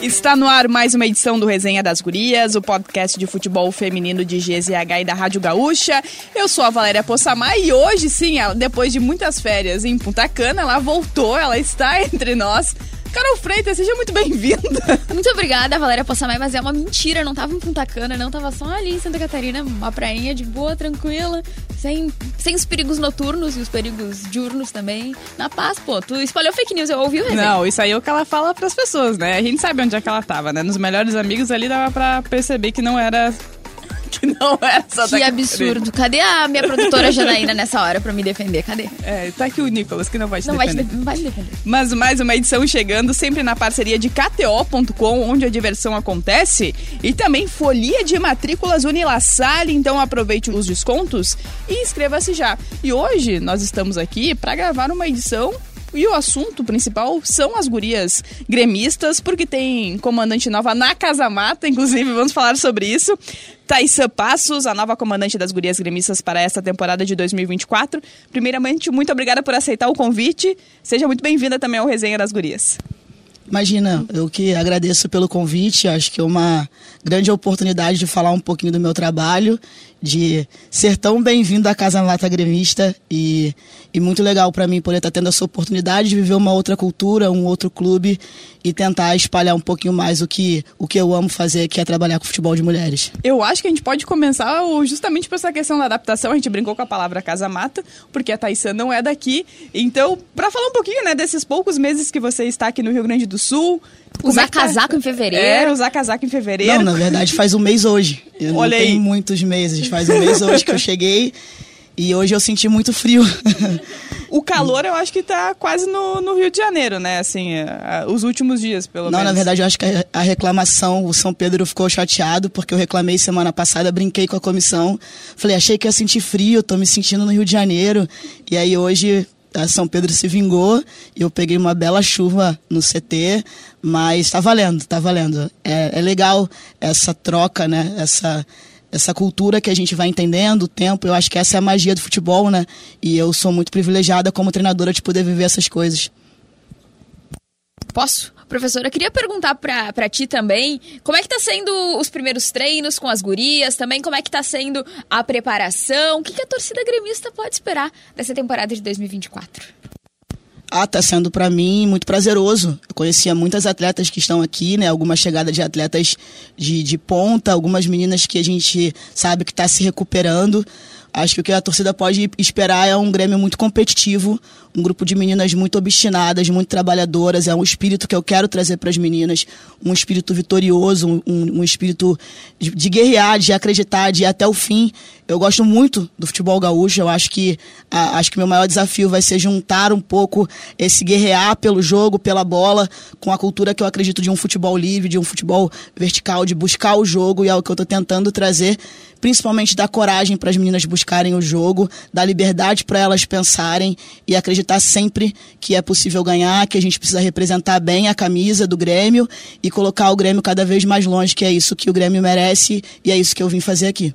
Está no ar mais uma edição do Resenha das Gurias, o podcast de futebol feminino de GZH e da Rádio Gaúcha. Eu sou a Valéria Possamay e hoje sim, depois de muitas férias em Punta Cana, ela voltou, ela está entre nós. Carol Freitas, seja muito bem-vinda. Muito obrigada, Valéria Possamay, mas é uma mentira, não tava em Punta Cana, não, tava só ali em Santa Catarina, uma prainha de boa, tranquila, sem, sem os perigos noturnos e os perigos diurnos também. Na paz, pô, tu espalhou fake news, eu ouvi o resenha. Não, isso aí é o que ela fala pras pessoas, né? A gente sabe onde é que ela tava, né? Nos melhores amigos ali dava pra perceber que não era que não é Que absurdo. Cadê a minha produtora Janaína nessa hora pra me defender? Cadê? É, tá aqui o Nicolas, que não vai te não defender. Vai te, não vai me defender. Mas mais uma edição chegando, sempre na parceria de KTO.com, onde a diversão acontece. E também folia de matrículas Unilassalle, então aproveite os descontos e inscreva-se já. E hoje nós estamos aqui para gravar uma edição e o assunto principal são as gurias gremistas, porque tem comandante nova na Casa Mata, inclusive vamos falar sobre isso. Thaisa Passos, a nova comandante das gurias gremistas para esta temporada de 2024. Primeiramente, muito obrigada por aceitar o convite. Seja muito bem-vinda também ao Resenha das Gurias. Imagina, eu que agradeço pelo convite, acho que é uma grande oportunidade de falar um pouquinho do meu trabalho, de ser tão bem-vindo à Casa Lata Gremista e, e muito legal para mim poder estar tendo essa oportunidade de viver uma outra cultura, um outro clube e tentar espalhar um pouquinho mais o que, o que eu amo fazer, que é trabalhar com futebol de mulheres. Eu acho que a gente pode começar justamente por essa questão da adaptação, a gente brincou com a palavra Casa Mata, porque a Thaisa não é daqui, então, para falar um pouquinho, né, desses poucos meses que você está aqui no Rio Grande do Sul. Usar é tá? casaco em fevereiro. É, usar casaco em fevereiro. Não, na verdade faz um mês hoje. Eu Olha não tenho muitos meses. Faz um mês hoje que eu cheguei e hoje eu senti muito frio. O calor eu acho que tá quase no, no Rio de Janeiro, né? Assim, os últimos dias, pelo não, menos. Não, na verdade eu acho que a reclamação, o São Pedro ficou chateado porque eu reclamei semana passada, brinquei com a comissão. Falei, achei que ia sentir frio, tô me sentindo no Rio de Janeiro. E aí hoje a São Pedro se vingou e eu peguei uma bela chuva no CT, mas está valendo, está valendo. É, é, legal essa troca, né? Essa, essa cultura que a gente vai entendendo, o tempo. Eu acho que essa é a magia do futebol, né? E eu sou muito privilegiada como treinadora de poder viver essas coisas. Posso? Professora, queria perguntar para ti também, como é que tá sendo os primeiros treinos com as gurias, também como é que tá sendo a preparação, o que, que a torcida gremista pode esperar dessa temporada de 2024? Ah, tá sendo para mim muito prazeroso. Eu conhecia muitas atletas que estão aqui, né? Alguma chegada de atletas de, de ponta, algumas meninas que a gente sabe que está se recuperando. Acho que o que a torcida pode esperar é um Grêmio muito competitivo, um grupo de meninas muito obstinadas, muito trabalhadoras. É um espírito que eu quero trazer para as meninas, um espírito vitorioso, um, um espírito de, de, guerrear, de acreditar, de ir até o fim. Eu gosto muito do futebol gaúcho. Eu acho que a, acho que meu maior desafio vai ser juntar um pouco esse guerrear pelo jogo, pela bola, com a cultura que eu acredito de um futebol livre, de um futebol vertical, de buscar o jogo e é o que eu estou tentando trazer, principalmente dar coragem para as meninas buscarem o jogo, dar liberdade para elas pensarem e acreditar acreditar sempre que é possível ganhar, que a gente precisa representar bem a camisa do Grêmio e colocar o Grêmio cada vez mais longe, que é isso que o Grêmio merece e é isso que eu vim fazer aqui.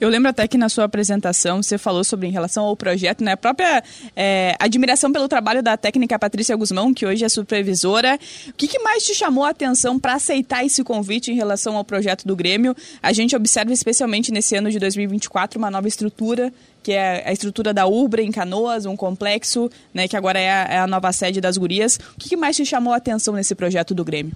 Eu lembro até que na sua apresentação você falou sobre em relação ao projeto, né? A própria é, admiração pelo trabalho da técnica Patrícia Guzmão, que hoje é supervisora. O que, que mais te chamou a atenção para aceitar esse convite em relação ao projeto do Grêmio? A gente observa especialmente nesse ano de 2024 uma nova estrutura que é a estrutura da Ubra em Canoas, um complexo, né, que agora é a, é a nova sede das gurias. O que, que mais te chamou a atenção nesse projeto do Grêmio?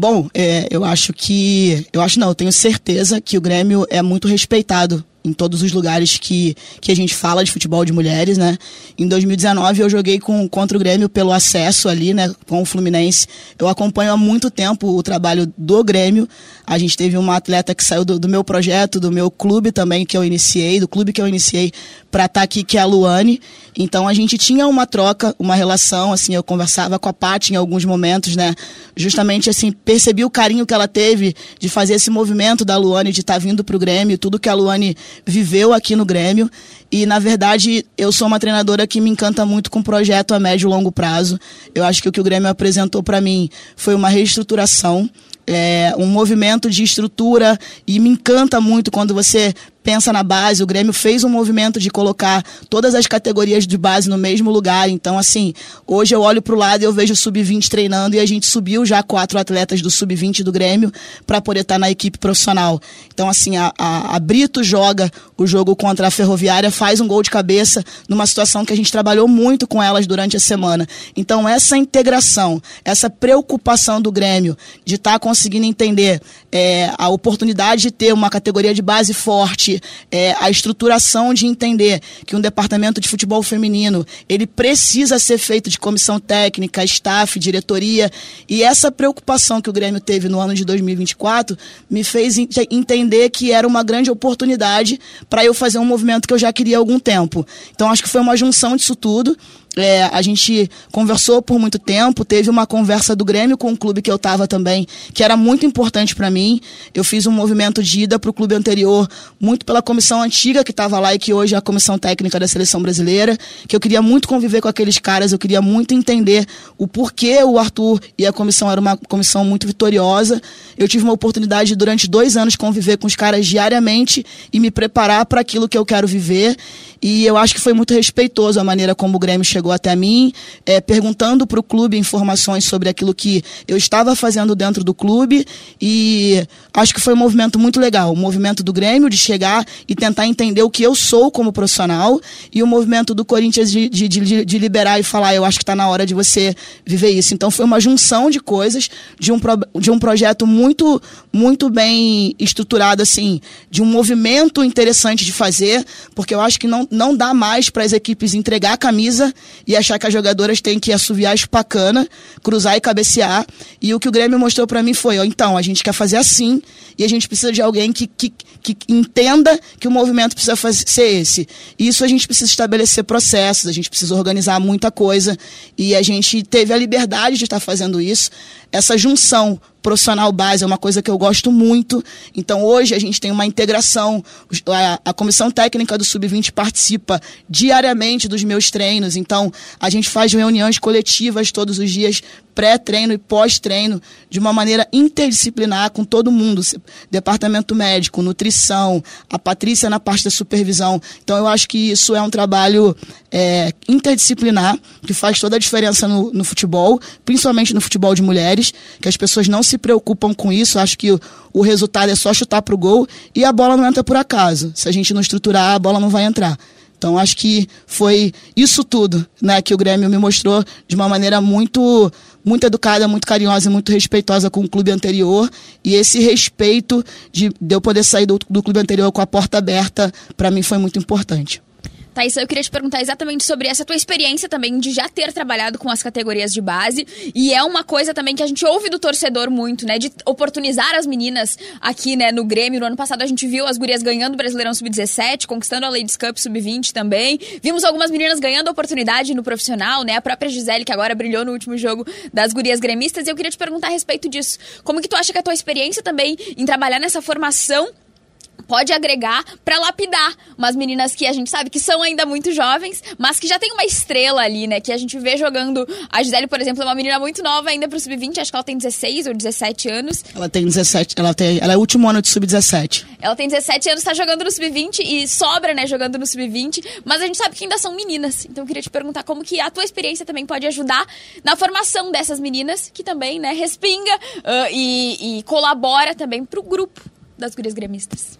Bom, é, eu acho que. Eu acho não, eu tenho certeza que o Grêmio é muito respeitado em todos os lugares que, que a gente fala de futebol de mulheres, né? Em 2019 eu joguei com, contra o Grêmio pelo acesso ali, né? Com o Fluminense. Eu acompanho há muito tempo o trabalho do Grêmio. A gente teve uma atleta que saiu do, do meu projeto, do meu clube também que eu iniciei, do clube que eu iniciei para estar tá aqui, que é a Luane. Então a gente tinha uma troca, uma relação, assim, eu conversava com a Paty em alguns momentos, né? Justamente assim, percebi o carinho que ela teve de fazer esse movimento da Luane, de estar tá vindo pro Grêmio, tudo que a Luane viveu aqui no Grêmio. E, na verdade, eu sou uma treinadora que me encanta muito com projeto a médio e longo prazo. Eu acho que o que o Grêmio apresentou para mim foi uma reestruturação. É, um movimento de estrutura e me encanta muito quando você pensa na base. O Grêmio fez um movimento de colocar todas as categorias de base no mesmo lugar. Então, assim, hoje eu olho para o lado e eu vejo o sub-20 treinando e a gente subiu já quatro atletas do sub-20 do Grêmio para poder estar tá na equipe profissional. Então, assim, a, a, a, Brito joga o jogo contra a Ferroviária, faz um gol de cabeça numa situação que a gente trabalhou muito com elas durante a semana. Então, essa integração, essa preocupação do Grêmio de estar tá conseguindo entender é, a oportunidade de ter uma categoria de base forte, é, a estruturação de entender que um departamento de futebol feminino ele precisa ser feito de comissão técnica, staff, diretoria e essa preocupação que o Grêmio teve no ano de 2024 me fez entender que era uma grande oportunidade para eu fazer um movimento que eu já queria há algum tempo. Então acho que foi uma junção disso tudo. É, a gente conversou por muito tempo, teve uma conversa do Grêmio com o clube que eu estava também, que era muito importante para mim. Eu fiz um movimento de ida para o clube anterior, muito pela comissão antiga que estava lá e que hoje é a comissão técnica da seleção brasileira, que eu queria muito conviver com aqueles caras, eu queria muito entender o porquê o Arthur e a comissão era uma comissão muito vitoriosa. Eu tive uma oportunidade durante dois anos conviver com os caras diariamente e me preparar para aquilo que eu quero viver. E eu acho que foi muito respeitoso a maneira como o Grêmio chegou até mim, é, perguntando para o clube informações sobre aquilo que eu estava fazendo dentro do clube. E acho que foi um movimento muito legal. O movimento do Grêmio de chegar e tentar entender o que eu sou como profissional. E o movimento do Corinthians de, de, de, de liberar e falar: eu acho que está na hora de você viver isso. Então foi uma junção de coisas, de um, pro, de um projeto muito, muito bem estruturado, assim, de um movimento interessante de fazer, porque eu acho que não, não dá mais para as equipes entregar a camisa e achar que as jogadoras têm que assoviar espacana, cruzar e cabecear. E o que o Grêmio mostrou para mim foi, ó, então, a gente quer fazer assim e a gente precisa de alguém que, que, que entenda que o movimento precisa fazer, ser esse. E isso a gente precisa estabelecer processos, a gente precisa organizar muita coisa e a gente teve a liberdade de estar fazendo isso. Essa junção profissional base é uma coisa que eu gosto muito. Então, hoje a gente tem uma integração. A, a comissão técnica do Sub-20 participa diariamente dos meus treinos. Então, a gente faz reuniões coletivas todos os dias, pré-treino e pós-treino, de uma maneira interdisciplinar com todo mundo. Departamento médico, nutrição, a Patrícia na parte da supervisão. Então, eu acho que isso é um trabalho é, interdisciplinar que faz toda a diferença no, no futebol, principalmente no futebol de mulheres, que as pessoas não se preocupam com isso, acho que o, o resultado é só chutar para o gol e a bola não entra por acaso. Se a gente não estruturar, a bola não vai entrar. Então acho que foi isso tudo, né, que o Grêmio me mostrou de uma maneira muito muito educada, muito carinhosa e muito respeitosa com o clube anterior. E esse respeito de, de eu poder sair do, do clube anterior com a porta aberta, para mim foi muito importante. Thaís, eu queria te perguntar exatamente sobre essa tua experiência também de já ter trabalhado com as categorias de base. E é uma coisa também que a gente ouve do torcedor muito, né? De oportunizar as meninas aqui, né, no Grêmio. No ano passado a gente viu as gurias ganhando o Brasileirão Sub-17, conquistando a Ladies Cup Sub-20 também. Vimos algumas meninas ganhando oportunidade no profissional, né? A própria Gisele, que agora brilhou no último jogo das gurias gremistas. E eu queria te perguntar a respeito disso. Como que tu acha que a tua experiência também em trabalhar nessa formação pode agregar para lapidar umas meninas que a gente sabe que são ainda muito jovens, mas que já tem uma estrela ali, né? Que a gente vê jogando. A Gisele, por exemplo, é uma menina muito nova ainda pro sub-20, acho que ela tem 16 ou 17 anos. Ela tem 17, ela tem, ela é o último ano de sub-17. Ela tem 17 anos, tá jogando no sub-20 e sobra, né, jogando no sub-20, mas a gente sabe que ainda são meninas. Então eu queria te perguntar como que a tua experiência também pode ajudar na formação dessas meninas, que também, né, respinga uh, e, e colabora também pro grupo das gurias gremistas.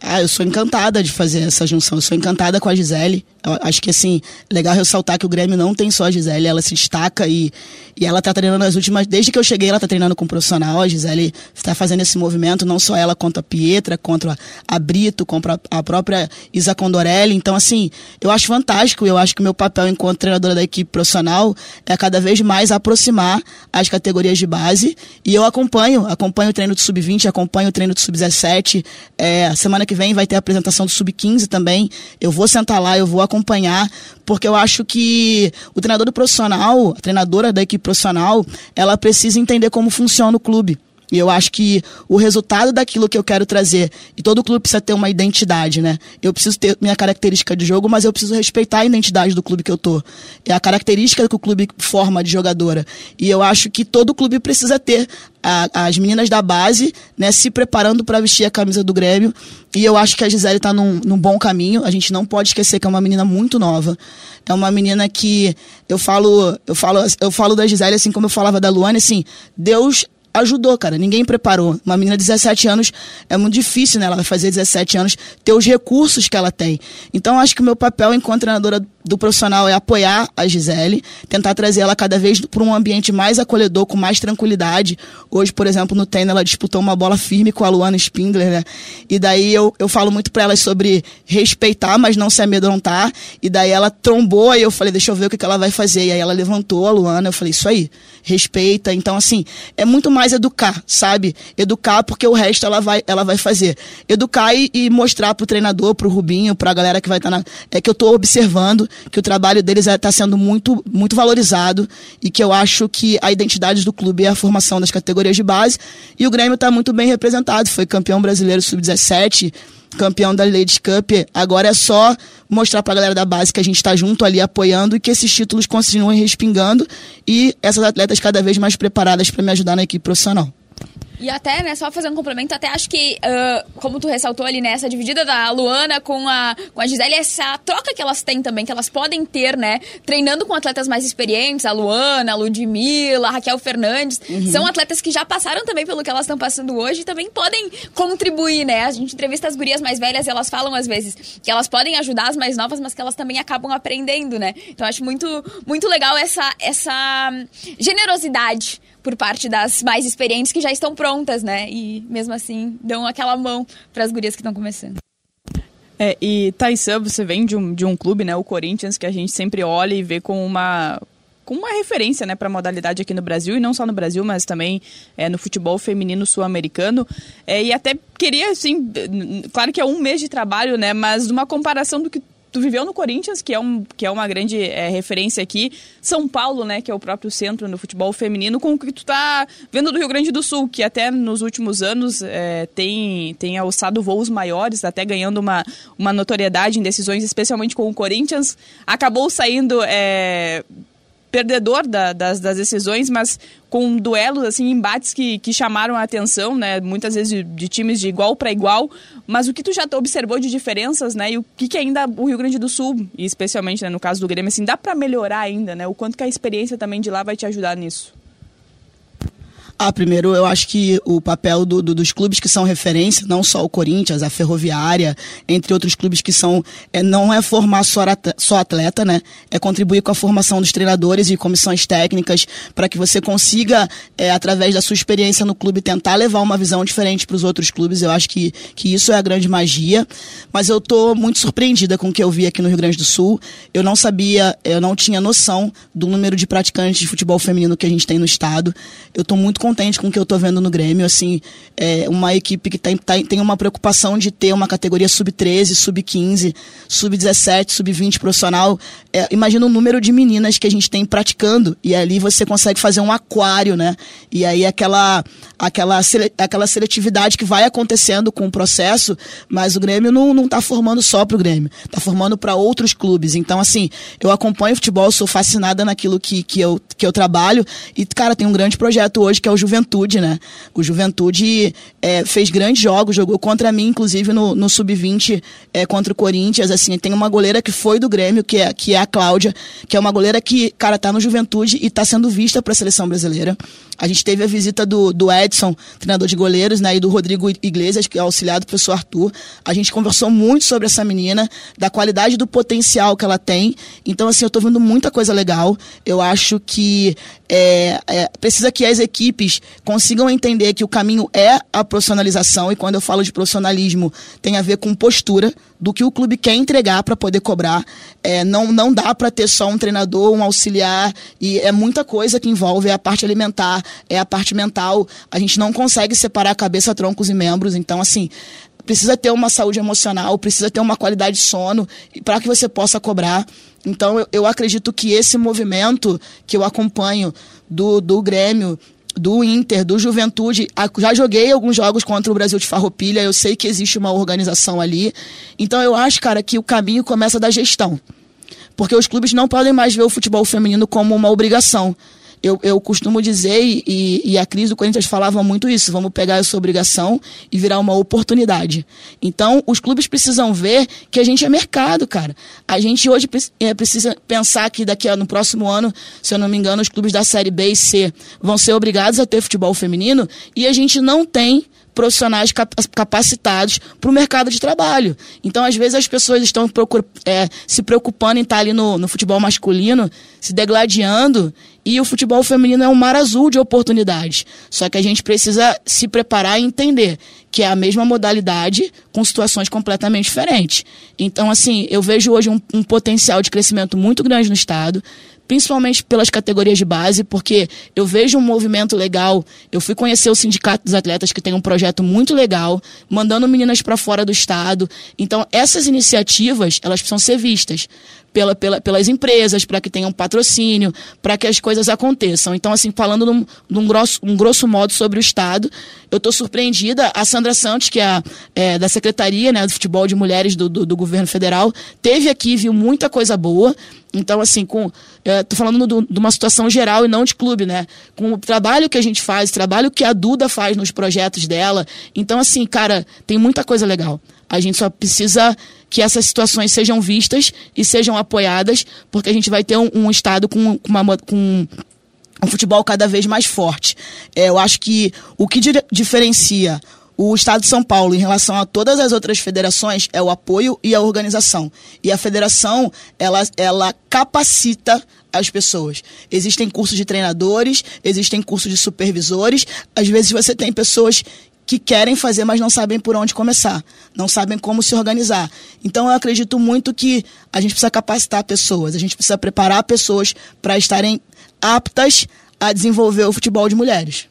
Ah, eu sou encantada de fazer essa junção. Eu sou encantada com a Gisele. Eu acho que, assim, legal ressaltar que o Grêmio não tem só a Gisele, ela se destaca e, e ela tá treinando as últimas. Desde que eu cheguei, ela tá treinando com um profissional. A Gisele está fazendo esse movimento, não só ela, contra a Pietra, contra a Brito, contra a própria Isa Condorelli. Então, assim, eu acho fantástico. Eu acho que o meu papel enquanto treinadora da equipe profissional é cada vez mais aproximar as categorias de base. E eu acompanho, acompanho o treino do Sub-20, acompanho o treino do Sub-17. É, semana que vem vai ter a apresentação do Sub-15 também. Eu vou sentar lá, eu vou acompanhar acompanhar, porque eu acho que o treinador do profissional, a treinadora da equipe profissional, ela precisa entender como funciona o clube. E eu acho que o resultado daquilo que eu quero trazer, e todo clube precisa ter uma identidade, né? Eu preciso ter minha característica de jogo, mas eu preciso respeitar a identidade do clube que eu tô. É a característica que o clube forma de jogadora. E eu acho que todo clube precisa ter a, as meninas da base, né, se preparando para vestir a camisa do Grêmio. E eu acho que a Gisele está num, num bom caminho. A gente não pode esquecer que é uma menina muito nova. É uma menina que eu falo, eu falo, eu falo da Gisele assim como eu falava da Luane, assim, Deus ajudou, cara. Ninguém preparou. Uma menina de 17 anos é muito difícil, né? Ela vai fazer 17 anos, ter os recursos que ela tem. Então, acho que o meu papel enquanto treinadora do profissional é apoiar a Gisele, tentar trazer ela cada vez para um ambiente mais acolhedor, com mais tranquilidade. Hoje, por exemplo, no treino, ela disputou uma bola firme com a Luana Spindler, né? E daí eu, eu falo muito para ela sobre respeitar, mas não se amedrontar. E daí ela trombou, e eu falei, deixa eu ver o que, que ela vai fazer. E aí ela levantou a Luana, eu falei, isso aí, respeita. Então, assim, é muito mais educar, sabe? Educar porque o resto ela vai, ela vai fazer. Educar e, e mostrar pro treinador, pro Rubinho, pra galera que vai estar tá na. É que eu tô observando que o trabalho deles está sendo muito, muito valorizado e que eu acho que a identidade do clube é a formação das categorias de base e o Grêmio está muito bem representado. Foi campeão brasileiro sub-17, campeão da Ladies Cup. Agora é só mostrar para a galera da base que a gente está junto ali apoiando e que esses títulos continuem respingando e essas atletas cada vez mais preparadas para me ajudar na equipe profissional. E até, né, só fazer um complemento, até acho que, uh, como tu ressaltou ali, né, essa dividida da Luana com a, com a Gisele, essa troca que elas têm também, que elas podem ter, né, treinando com atletas mais experientes, a Luana, a Ludmilla, a Raquel Fernandes, uhum. são atletas que já passaram também pelo que elas estão passando hoje e também podem contribuir, né, a gente entrevista as gurias mais velhas e elas falam às vezes que elas podem ajudar as mais novas, mas que elas também acabam aprendendo, né, então acho muito, muito legal essa, essa generosidade por parte das mais experientes que já estão prontas, né? E mesmo assim dão aquela mão para as gurias que estão começando. É, e Taissan, você vem de um, de um clube, né, o Corinthians, que a gente sempre olha e vê com uma com uma referência né, para a modalidade aqui no Brasil, e não só no Brasil, mas também é, no futebol feminino sul-americano. É, e até queria, assim, claro que é um mês de trabalho, né, mas uma comparação do que tu viveu no Corinthians, que é, um, que é uma grande é, referência aqui. São Paulo, né, que é o próprio centro no futebol feminino, com o que tu tá vendo do Rio Grande do Sul, que até nos últimos anos é, tem, tem alçado voos maiores, até ganhando uma, uma notoriedade em decisões, especialmente com o Corinthians. Acabou saindo. É, perdedor da, das, das, decisões, mas com duelos, assim, embates que, que chamaram a atenção, né? Muitas vezes de, de times de igual para igual. Mas o que tu já observou de diferenças, né? E o que, que ainda o Rio Grande do Sul, e especialmente né, no caso do Grêmio, assim, dá para melhorar ainda, né? O quanto que a experiência também de lá vai te ajudar nisso? Ah, primeiro eu acho que o papel do, do, dos clubes que são referência, não só o Corinthians, a Ferroviária, entre outros clubes que são, é, não é formar só só atleta, né? É contribuir com a formação dos treinadores e comissões técnicas para que você consiga, é, através da sua experiência no clube, tentar levar uma visão diferente para os outros clubes. Eu acho que, que isso é a grande magia. Mas eu tô muito surpreendida com o que eu vi aqui no Rio Grande do Sul. Eu não sabia, eu não tinha noção do número de praticantes de futebol feminino que a gente tem no estado. Eu tô muito contente com o que eu estou vendo no Grêmio. Assim, é uma equipe que tem, tem uma preocupação de ter uma categoria sub-13, sub-15, sub-17, sub-20 profissional. É, imagina o número de meninas que a gente tem praticando. E ali você consegue fazer um aquário, né? E aí aquela, aquela, aquela seletividade que vai acontecendo com o processo, mas o Grêmio não, não tá formando só para o Grêmio, está formando para outros clubes. Então, assim, eu acompanho futebol, sou fascinada naquilo que, que, eu, que eu trabalho. E, cara, tem um grande projeto hoje que é o Juventude, né? O Juventude é, fez grandes jogos, jogou contra mim, inclusive, no, no Sub-20 é, contra o Corinthians. Assim, tem uma goleira que foi do Grêmio, que é, que é a Cláudia, que é uma goleira que, cara, tá no Juventude e tá sendo vista para a seleção brasileira. A gente teve a visita do, do Edson, treinador de goleiros, né, e do Rodrigo Iglesias, que é auxiliado do professor Arthur. A gente conversou muito sobre essa menina, da qualidade do potencial que ela tem. Então, assim, eu tô vendo muita coisa legal. Eu acho que é, é, precisa que as equipes consigam entender que o caminho é a profissionalização, e quando eu falo de profissionalismo, tem a ver com postura do que o clube quer entregar para poder cobrar. É, não, não dá para ter só um treinador, um auxiliar, e é muita coisa que envolve, é a parte alimentar, é a parte mental. A gente não consegue separar cabeça, troncos e membros, então, assim, precisa ter uma saúde emocional, precisa ter uma qualidade de sono para que você possa cobrar. Então, eu, eu acredito que esse movimento que eu acompanho do, do Grêmio do Inter, do Juventude. Já joguei alguns jogos contra o Brasil de Farroupilha, eu sei que existe uma organização ali. Então eu acho, cara, que o caminho começa da gestão. Porque os clubes não podem mais ver o futebol feminino como uma obrigação eu, eu costumo dizer, e, e, a crise do Corinthians falava muito isso: vamos pegar essa obrigação e virar uma oportunidade. Então, os clubes precisam ver que a gente é mercado, cara. A gente hoje é, precisa pensar que daqui no próximo ano, se eu não me engano, os clubes da Série B e C vão ser obrigados a ter futebol feminino e a gente não tem profissionais capacitados para o mercado de trabalho. Então, às vezes, as pessoas estão é, se preocupando em estar ali no, no futebol masculino, se degladiando, e o futebol feminino é um mar azul de oportunidades. Só que a gente precisa se preparar e entender que é a mesma modalidade com situações completamente diferentes. Então, assim, eu vejo hoje um, um potencial de crescimento muito grande no Estado principalmente pelas categorias de base, porque eu vejo um movimento legal. Eu fui conhecer o Sindicato dos Atletas, que tem um projeto muito legal, mandando meninas para fora do estado. Então, essas iniciativas, elas precisam ser vistas pela, pela, pelas empresas, para que tenham patrocínio, para que as coisas aconteçam. Então, assim, falando num, num grosso, um grosso modo sobre o Estado, eu estou surpreendida. A Sandra Santos, que é, é, da Secretaria né, do Futebol de Mulheres do, do, do Governo Federal, teve aqui, viu muita coisa boa. Então, assim, com. Estou falando do, de uma situação geral e não de clube, né? Com o trabalho que a gente faz, o trabalho que a Duda faz nos projetos dela. Então, assim, cara, tem muita coisa legal. A gente só precisa que essas situações sejam vistas e sejam apoiadas, porque a gente vai ter um, um Estado com, com, uma, com um futebol cada vez mais forte. É, eu acho que o que di diferencia o Estado de São Paulo em relação a todas as outras federações é o apoio e a organização. E a federação, ela, ela capacita as pessoas. Existem cursos de treinadores, existem cursos de supervisores. Às vezes você tem pessoas que querem fazer, mas não sabem por onde começar, não sabem como se organizar. Então eu acredito muito que a gente precisa capacitar pessoas, a gente precisa preparar pessoas para estarem aptas a desenvolver o futebol de mulheres.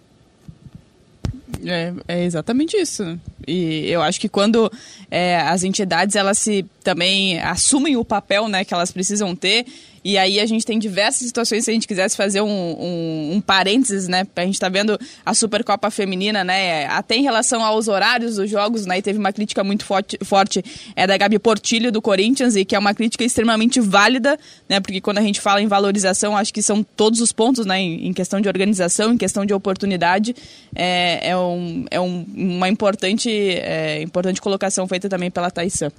É, é, exatamente isso. E eu acho que quando é, as entidades elas se também assumem o papel né, que elas precisam ter e aí a gente tem diversas situações, se a gente quisesse fazer um, um, um parênteses, né? A gente tá vendo a Supercopa Feminina, né? Até em relação aos horários dos jogos, né? E teve uma crítica muito forte, forte é da Gabi Portilho, do Corinthians, e que é uma crítica extremamente válida, né? Porque quando a gente fala em valorização, acho que são todos os pontos, né? Em, questão de organização, em questão de oportunidade. É, é, um, é um, uma importante, é, importante colocação feita também pela Thaisa.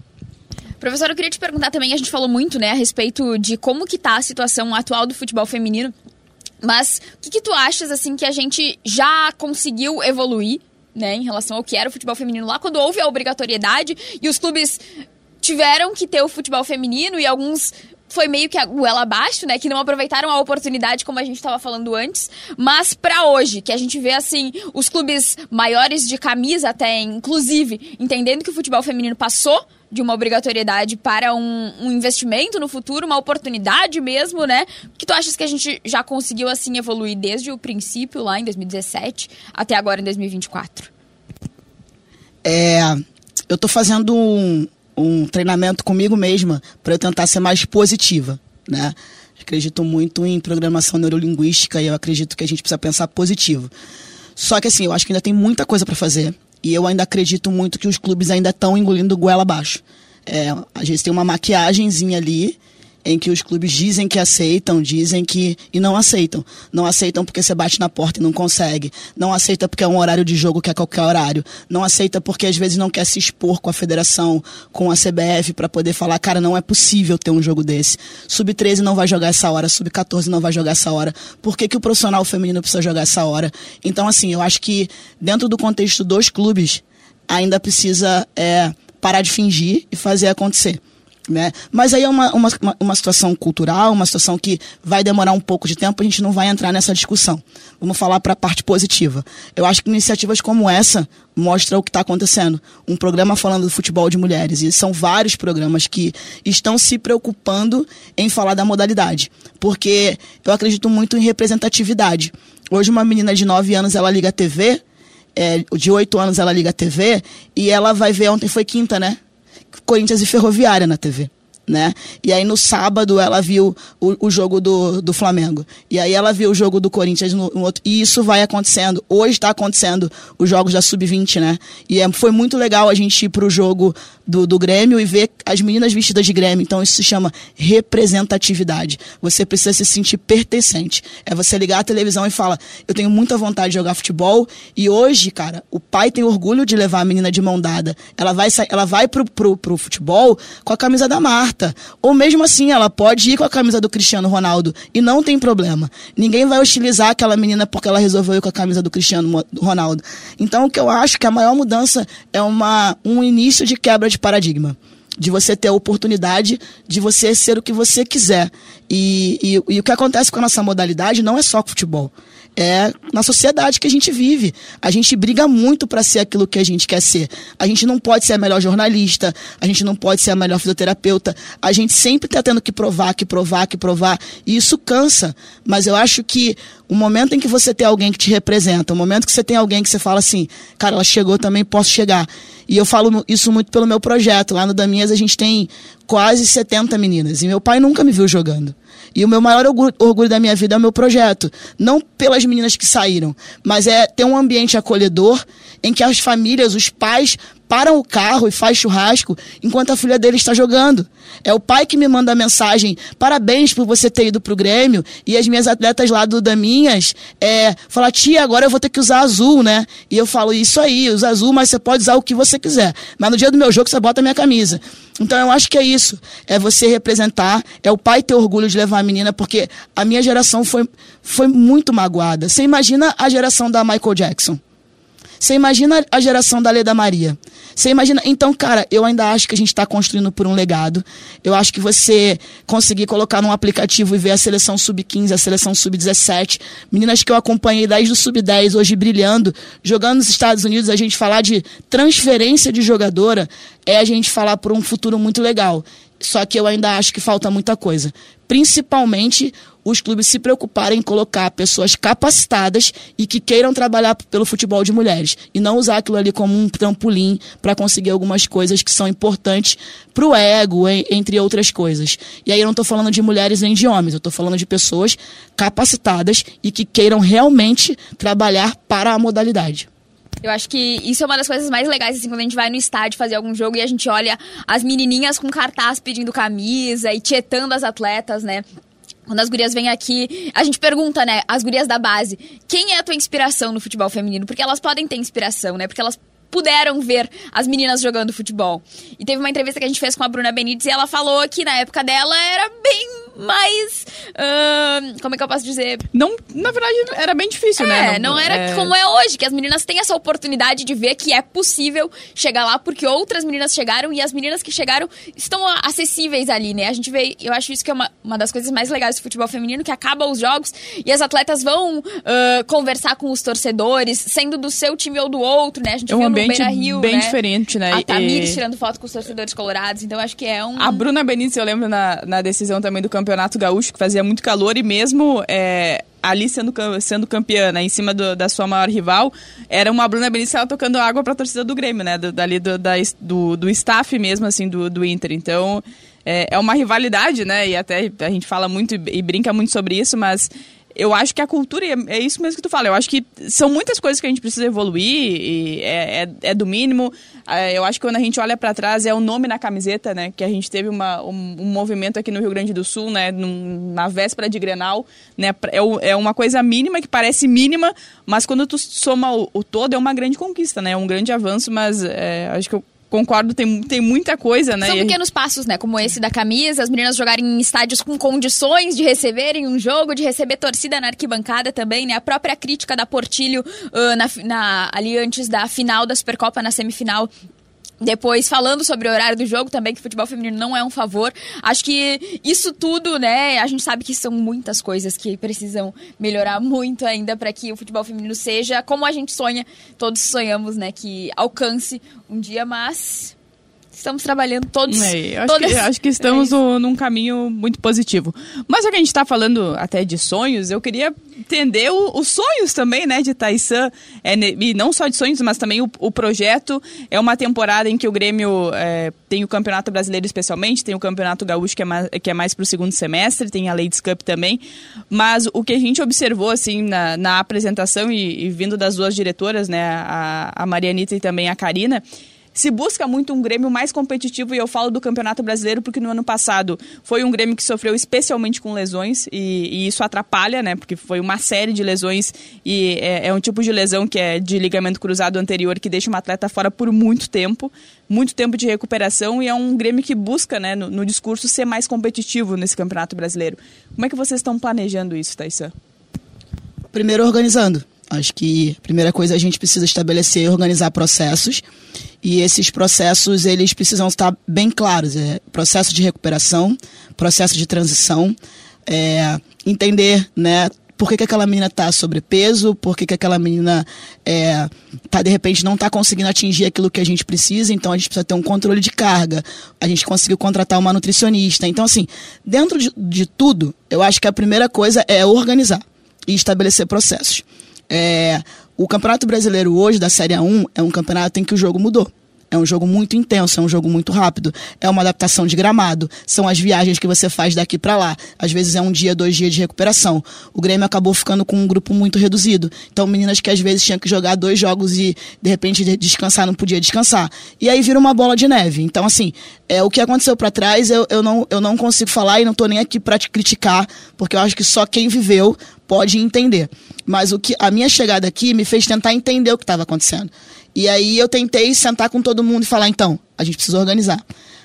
Professor, eu queria te perguntar também, a gente falou muito, né, a respeito de como que tá a situação atual do futebol feminino. Mas o que, que tu achas, assim, que a gente já conseguiu evoluir, né, em relação ao que era o futebol feminino lá, quando houve a obrigatoriedade e os clubes tiveram que ter o futebol feminino e alguns foi meio que a goela abaixo, né? Que não aproveitaram a oportunidade, como a gente estava falando antes. Mas para hoje, que a gente vê assim, os clubes maiores de camisa até, inclusive, entendendo que o futebol feminino passou de uma obrigatoriedade para um, um, investimento no futuro, uma oportunidade mesmo, né? Que tu achas que a gente já conseguiu assim evoluir desde o princípio lá em 2017 até agora em 2024? É, eu tô fazendo um, um treinamento comigo mesma para eu tentar ser mais positiva, né? Acredito muito em programação neurolinguística e eu acredito que a gente precisa pensar positivo. Só que assim, eu acho que ainda tem muita coisa para fazer. E eu ainda acredito muito que os clubes ainda estão engolindo goela abaixo. É, às vezes tem uma maquiagemzinha ali em que os clubes dizem que aceitam, dizem que. e não aceitam. Não aceitam porque você bate na porta e não consegue. Não aceita porque é um horário de jogo que é qualquer horário. Não aceita porque às vezes não quer se expor com a federação, com a CBF, para poder falar, cara, não é possível ter um jogo desse. Sub-13 não vai jogar essa hora, sub-14 não vai jogar essa hora. Por que, que o profissional feminino precisa jogar essa hora? Então, assim, eu acho que dentro do contexto dos clubes, ainda precisa é, parar de fingir e fazer acontecer. Né? Mas aí é uma, uma, uma situação cultural, uma situação que vai demorar um pouco de tempo, a gente não vai entrar nessa discussão. Vamos falar para a parte positiva. Eu acho que iniciativas como essa mostram o que está acontecendo. Um programa falando do futebol de mulheres, e são vários programas que estão se preocupando em falar da modalidade, porque eu acredito muito em representatividade. Hoje uma menina de 9 anos, ela liga a TV, é, de 8 anos ela liga a TV, e ela vai ver, ontem foi quinta, né? Corinthians e Ferroviária na TV. Né? E aí no sábado ela viu o, o jogo do, do Flamengo. E aí ela viu o jogo do Corinthians no, no outro. E isso vai acontecendo. Hoje está acontecendo os jogos da Sub-20, né? E é, foi muito legal a gente ir pro jogo do, do Grêmio e ver as meninas vestidas de Grêmio. Então isso se chama representatividade. Você precisa se sentir pertencente. É você ligar a televisão e falar: Eu tenho muita vontade de jogar futebol. E hoje, cara, o pai tem orgulho de levar a menina de mão dada. Ela vai, ela vai pro, pro, pro futebol com a camisa da Marta. Ou mesmo assim, ela pode ir com a camisa do Cristiano Ronaldo. E não tem problema. Ninguém vai hostilizar aquela menina porque ela resolveu ir com a camisa do Cristiano Ronaldo. Então, o que eu acho que a maior mudança é uma, um início de quebra de paradigma de você ter a oportunidade de você ser o que você quiser. E, e, e, o que acontece com a nossa modalidade não é só futebol é na sociedade que a gente vive. A gente briga muito para ser aquilo que a gente quer ser. A gente não pode ser a melhor jornalista, a gente não pode ser a melhor fisioterapeuta. A gente sempre está tendo que provar, que provar, que provar. E isso cansa. Mas eu acho que o momento em que você tem alguém que te representa, o momento que você tem alguém que você fala assim, cara, ela chegou também, posso chegar. E eu falo isso muito pelo meu projeto. Lá no Daminhas a gente tem quase 70 meninas. E meu pai nunca me viu jogando. E o meu maior orgulho da minha vida é o meu projeto. Não pelas meninas que saíram, mas é ter um ambiente acolhedor em que as famílias, os pais, param o carro e faz churrasco enquanto a filha dele está jogando. É o pai que me manda a mensagem, parabéns por você ter ido pro Grêmio, e as minhas atletas lá do Daminhas é, falam, tia, agora eu vou ter que usar azul, né? E eu falo, isso aí, usa azul, mas você pode usar o que você quiser. Mas no dia do meu jogo você bota a minha camisa. Então eu acho que é isso, é você representar, é o pai ter orgulho de levar a menina, porque a minha geração foi, foi muito magoada. Você imagina a geração da Michael Jackson. Você imagina a geração da Leda Maria. Você imagina. Então, cara, eu ainda acho que a gente está construindo por um legado. Eu acho que você conseguir colocar num aplicativo e ver a seleção sub-15, a seleção sub-17, meninas que eu acompanhei desde o sub-10, hoje brilhando, jogando nos Estados Unidos, a gente falar de transferência de jogadora, é a gente falar por um futuro muito legal. Só que eu ainda acho que falta muita coisa. Principalmente os clubes se preocuparem em colocar pessoas capacitadas e que queiram trabalhar pelo futebol de mulheres. E não usar aquilo ali como um trampolim para conseguir algumas coisas que são importantes para o ego, entre outras coisas. E aí eu não estou falando de mulheres nem de homens, eu estou falando de pessoas capacitadas e que queiram realmente trabalhar para a modalidade. Eu acho que isso é uma das coisas mais legais, assim, quando a gente vai no estádio fazer algum jogo e a gente olha as menininhas com cartaz pedindo camisa e tietando as atletas, né? Quando as gurias vêm aqui, a gente pergunta, né, as gurias da base, quem é a tua inspiração no futebol feminino? Porque elas podem ter inspiração, né? Porque elas puderam ver as meninas jogando futebol. E teve uma entrevista que a gente fez com a Bruna Benítez e ela falou que na época dela era bem mais. Uh, como é que eu posso dizer? Não, na verdade, era bem difícil, é, né? Não, não era é... como é hoje, que as meninas têm essa oportunidade de ver que é possível chegar lá, porque outras meninas chegaram e as meninas que chegaram estão acessíveis ali, né? A gente vê, eu acho isso que é uma, uma das coisas mais legais do futebol feminino, que acaba os jogos e as atletas vão uh, conversar com os torcedores, sendo do seu time ou do outro, né? A gente é um viu ambiente no Rio, bem né? diferente, né? A Tamires e... tirando foto com os torcedores colorados, então acho que é um... A Bruna Benítez, eu lembro na, na decisão também do Campeonato Gaúcho, que fazia muito calor e mesmo é, ali sendo, sendo campeã, né, em cima do, da sua maior rival, era uma Bruna Benítez ela tocando água para a torcida do Grêmio, né, do, dali do, da, do, do staff mesmo, assim, do, do Inter. Então, é, é uma rivalidade, né, e até a gente fala muito e brinca muito sobre isso, mas eu acho que a cultura, é isso mesmo que tu fala, eu acho que são muitas coisas que a gente precisa evoluir, e é, é, é do mínimo. É, eu acho que quando a gente olha para trás, é o nome na camiseta, né? Que a gente teve uma, um, um movimento aqui no Rio Grande do Sul, né? Na véspera de Grenal, né? É, é uma coisa mínima, que parece mínima, mas quando tu soma o, o todo, é uma grande conquista, né? É um grande avanço, mas é, acho que eu concordo, tem, tem muita coisa, né? São pequenos passos, né? Como esse da camisa, as meninas jogarem em estádios com condições de receberem um jogo, de receber torcida na arquibancada também, né? A própria crítica da Portilho uh, na, na, ali antes da final da Supercopa, na semifinal, depois, falando sobre o horário do jogo também, que futebol feminino não é um favor. Acho que isso tudo, né? A gente sabe que são muitas coisas que precisam melhorar muito ainda para que o futebol feminino seja como a gente sonha, todos sonhamos, né? Que alcance um dia, mas estamos trabalhando todos. É, acho, que, acho, que, estamos é num caminho muito positivo. Mas já que a gente está falando até de sonhos, eu queria entender o, os sonhos também, né, de Taisan. É, e não só de sonhos, mas também o, o projeto. É uma temporada em que o Grêmio é, tem o Campeonato Brasileiro especialmente, tem o Campeonato Gaúcho que é mais, que é mais para o segundo semestre, tem a Ladies Cup também. Mas o que a gente observou, assim, na, na apresentação e, e vindo das duas diretoras, né, a, a Marianita e também a Karina, se busca muito um Grêmio mais competitivo, e eu falo do Campeonato Brasileiro porque no ano passado foi um Grêmio que sofreu especialmente com lesões, e, e isso atrapalha, né? Porque foi uma série de lesões, e é, é, um tipo de lesão que é de ligamento cruzado anterior que deixa um atleta fora por muito tempo, muito tempo de recuperação, e é um Grêmio que busca, né, no, no discurso, ser mais competitivo nesse Campeonato Brasileiro. Como é que vocês estão planejando isso, Thaisa? Primeiro, organizando. Acho que a primeira coisa a gente precisa estabelecer e organizar processos e esses processos eles precisam estar bem claros. É processo de recuperação, processo de transição, é, entender, né? Por que, que aquela menina está sobrepeso, por que, que aquela menina é, tá, de repente não está conseguindo atingir aquilo que a gente precisa, então a gente precisa ter um controle de carga, a gente conseguiu contratar uma nutricionista. Então, assim, dentro de, de tudo, eu acho que a primeira coisa é organizar e estabelecer processos. É, o Campeonato Brasileiro hoje, da Série A1, é um campeonato em que o jogo mudou. É um jogo muito intenso, é um jogo muito rápido. É uma adaptação de gramado. São as viagens que você faz daqui para lá. Às vezes é um dia, dois dias de recuperação. O Grêmio acabou ficando com um grupo muito reduzido. Então, meninas que às vezes tinham que jogar dois jogos e de repente descansar, não podia descansar. E aí vira uma bola de neve. Então, assim, é, o que aconteceu para trás eu, eu, não, eu não consigo falar e não tô nem aqui para te criticar, porque eu acho que só quem viveu pode entender. Mas o que a minha chegada aqui me fez tentar entender o que estava acontecendo. E aí eu tentei sentar com todo mundo e falar, então, a gente precisa organizar.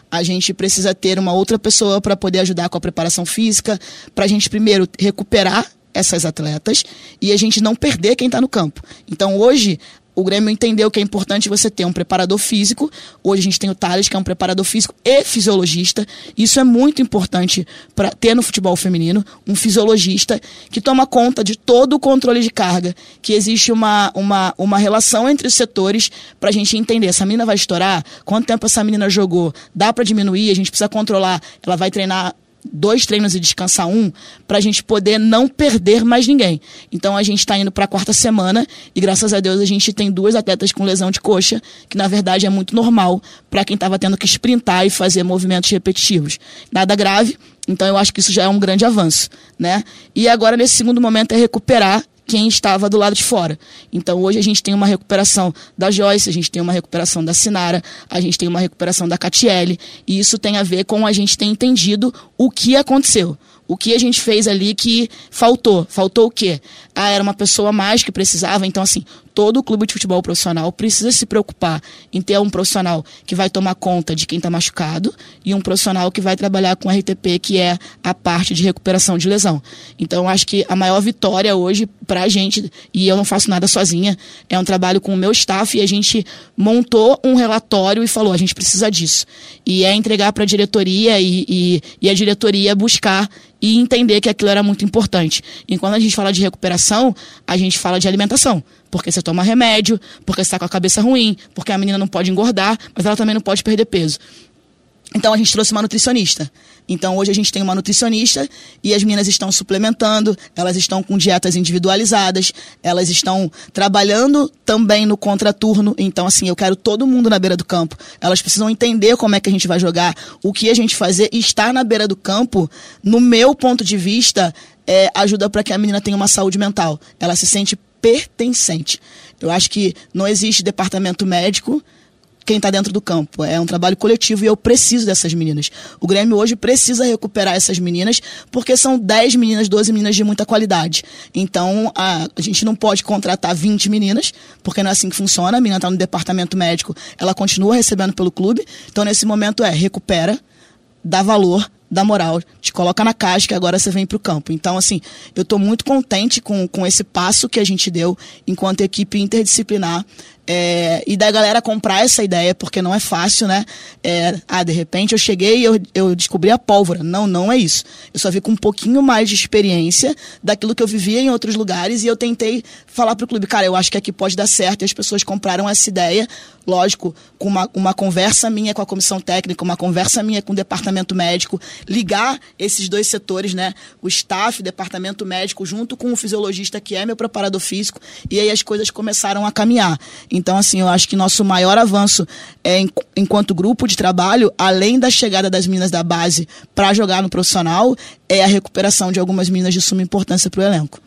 A gente precisa ter uma outra pessoa para poder ajudar com a preparação física, para a gente primeiro recuperar essas atletas e a gente não perder quem está no campo. Então hoje o Grêmio entendeu que é importante você ter um preparador físico. Hoje a gente tem o Thales, que é um preparador físico e fisiologista. Isso é muito importante para ter no futebol feminino um fisiologista que toma conta de todo o controle de carga, que existe uma, uma, uma relação entre os setores para a gente entender. Essa menina vai estourar? Quanto tempo essa menina jogou? Dá para diminuir? A gente precisa controlar. Ela vai treinar dois treinos e descansar um, para a gente poder não perder mais ninguém. Então a gente está indo para a quarta semana e graças a Deus a gente tem duas atletas com lesão de coxa, que na verdade é muito normal para quem estava tendo que sprintar e fazer movimentos repetitivos. Nada grave, então eu acho que isso já é um grande avanço, né? E agora nesse segundo momento é recuperar quem estava do lado de fora. Então hoje a gente tem uma recuperação da Joyce, a gente tem uma recuperação da Sinara, a gente tem uma recuperação da Catiele, e isso tem a ver com a gente ter entendido o que aconteceu o que a gente fez ali que faltou. Faltou o quê? Ah, era uma pessoa mais que precisava. Então, assim, todo clube de futebol profissional precisa se preocupar em ter um profissional que vai tomar conta de quem está machucado e um profissional que vai trabalhar com RTP, que é a parte de recuperação de lesão. Então, acho que a maior vitória hoje para a gente, e eu não faço nada sozinha, é um trabalho com o meu staff e a gente montou um relatório e falou: a gente precisa disso. E é entregar para a diretoria e, e, e a diretoria buscar e entender que aquilo era muito importante. E quando a gente fala de recuperação, a gente fala de alimentação. Porque você toma remédio, porque você está com a cabeça ruim, porque a menina não pode engordar, mas ela também não pode perder peso. Então a gente trouxe uma nutricionista. Então hoje a gente tem uma nutricionista e as meninas estão suplementando, elas estão com dietas individualizadas, elas estão trabalhando também no contraturno. Então assim, eu quero todo mundo na beira do campo. Elas precisam entender como é que a gente vai jogar, o que a gente fazer e estar na beira do campo, no meu ponto de vista, é, ajuda para que a menina tenha uma saúde mental. Ela se sente pertencente. Eu acho que não existe departamento médico quem está dentro do campo. É um trabalho coletivo e eu preciso dessas meninas. O Grêmio hoje precisa recuperar essas meninas, porque são 10 meninas, 12 meninas de muita qualidade. Então, a, a gente não pode contratar 20 meninas, porque não é assim que funciona. A menina está no departamento médico, ela continua recebendo pelo clube. Então, nesse momento, é recupera, dá valor, dá moral, te coloca na caixa que agora você vem para o campo. Então, assim, eu estou muito contente com, com esse passo que a gente deu enquanto equipe interdisciplinar É, e da galera comprar essa ideia, porque não é fácil, né? É, ah, de repente eu cheguei e eu, eu descobri a pólvora. Não, não é isso. Eu só vi com um pouquinho mais de experiência daquilo que eu vivia em outros lugares e eu tentei falar pro clube, cara, eu acho que aqui pode dar certo. E as pessoas compraram essa ideia, lógico, com uma, uma conversa minha com a comissão técnica, uma conversa minha com o departamento médico, ligar esses dois setores, né? O staff, o departamento médico, junto com o fisiologista que é meu preparador físico, e aí as coisas começaram a caminhar. Então, assim, eu acho que nosso maior avanço é enquanto grupo de trabalho, além da chegada das meninas da base para jogar no profissional, é a recuperação de algumas meninas de suma importância para o elenco.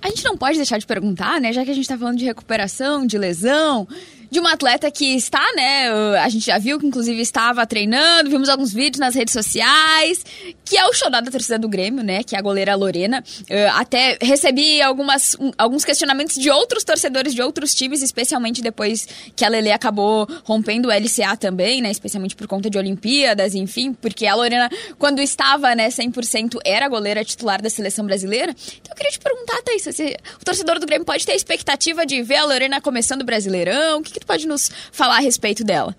A gente não pode deixar de perguntar, né? Já que a gente está falando de recuperação, de lesão, de uma atleta que está, né? A gente já viu que inclusive estava treinando, vimos alguns vídeos nas redes sociais, que é o show da torcida do Grêmio, né? Que é a goleira Lorena. Eu até recebi algumas, um, alguns questionamentos de outros torcedores de outros times, especialmente depois que a Lele acabou rompendo o LCA também, né? Especialmente por conta de Olimpíadas, enfim, porque a Lorena, quando estava, né, 100%, era goleira titular da seleção brasileira. Então eu queria te perguntar, Thaís, se o torcedor do Grêmio pode ter a expectativa de ver a Lorena começando o Brasileirão? O que, que tu pode nos falar a respeito dela?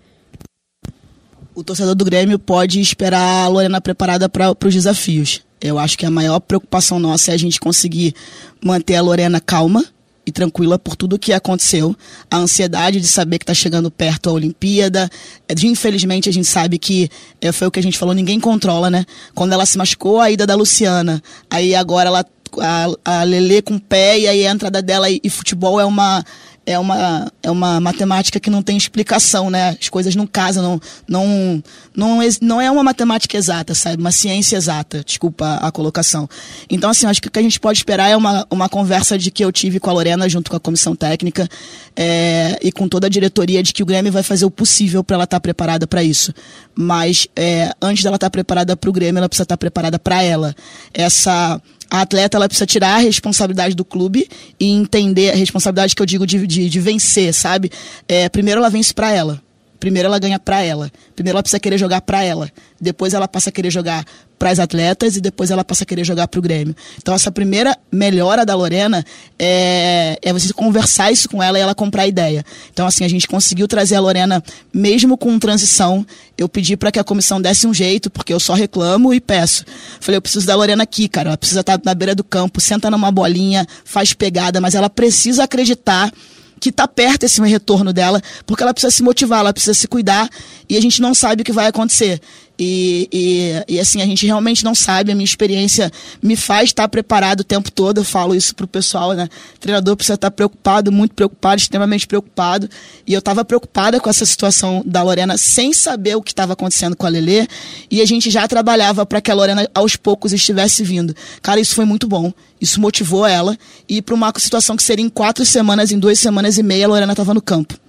O torcedor do Grêmio pode esperar a Lorena preparada para os desafios. Eu acho que a maior preocupação nossa é a gente conseguir manter a Lorena calma e tranquila por tudo o que aconteceu. A ansiedade de saber que está chegando perto a Olimpíada. É, de, infelizmente, a gente sabe que é, foi o que a gente falou, ninguém controla, né? Quando ela se machucou, a ida da Luciana. Aí agora ela a, a Lele com o pé e aí a entrada dela e, e futebol é uma é uma, é uma matemática que não tem explicação, né? As coisas não casam, não, não, não, não é uma matemática exata, sabe? Uma ciência exata, desculpa a colocação. Então, assim, acho que o que a gente pode esperar é uma, uma conversa de que eu tive com a Lorena junto com a comissão técnica é, e com toda a diretoria de que o Grêmio vai fazer o possível para ela estar tá preparada para isso. Mas é, antes dela estar tá preparada para o Grêmio, ela precisa estar tá preparada para ela. Essa a atleta ela precisa tirar a responsabilidade do clube e entender a responsabilidade que eu digo de, de, de vencer, sabe? É, primeiro ela vence para ela. Primeiro ela ganha para ela. Primeiro ela precisa querer jogar para ela. Depois ela passa a querer jogar para as atletas e depois ela passa a querer jogar para o Grêmio. Então essa primeira melhora da Lorena é, é você conversar isso com ela e ela comprar a ideia. Então assim a gente conseguiu trazer a Lorena mesmo com transição. Eu pedi para que a comissão desse um jeito porque eu só reclamo e peço. Falei eu preciso da Lorena aqui, cara. Ela precisa estar na beira do campo, senta numa bolinha, faz pegada, mas ela precisa acreditar que está perto esse retorno dela, porque ela precisa se motivar, ela precisa se cuidar e a gente não sabe o que vai acontecer. E, e, e, assim, a gente realmente não sabe, a minha experiência me faz estar preparado o tempo todo, eu falo isso pro pessoal, né? O treinador precisa estar preocupado, muito preocupado, extremamente preocupado. E eu estava preocupada com essa situação da Lorena sem saber o que estava acontecendo com a Lelê. E a gente já trabalhava para que a Lorena aos poucos estivesse vindo. Cara, isso foi muito bom. Isso motivou ela. E para uma situação que seria em quatro semanas, em duas semanas e meia, a Lorena estava no campo.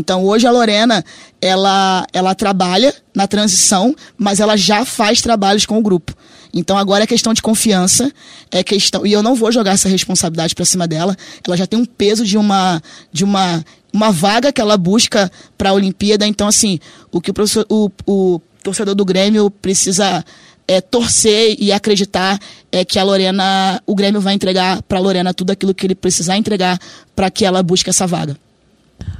Então hoje a Lorena, ela, ela trabalha na transição, mas ela já faz trabalhos com o grupo. Então agora é questão de confiança, é questão e eu não vou jogar essa responsabilidade para cima dela. Ela já tem um peso de uma de uma uma vaga que ela busca para a Olimpíada. Então assim, o que o, o, o torcedor do Grêmio precisa é, torcer e acreditar é que a Lorena, o Grêmio vai entregar para a Lorena tudo aquilo que ele precisar entregar para que ela busque essa vaga.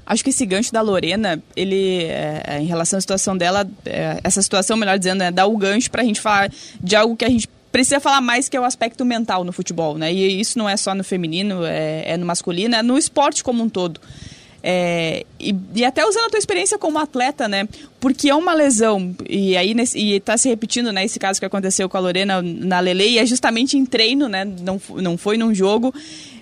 Acho que esse gancho da Lorena, ele, é, é, em relação à situação dela, é, essa situação, melhor dizendo, é dar o gancho para a gente falar de algo que a gente precisa falar mais, que é o aspecto mental no futebol, né? E isso não é só no feminino, é, é no masculino, é no esporte como um todo. É, e, e, até usando a tua experiência como atleta, né? Porque é uma lesão, e aí nesse, e tá se repetindo, né? Esse caso que aconteceu com a Lorena na Lele, e é justamente em treino, né? Não, não foi num jogo.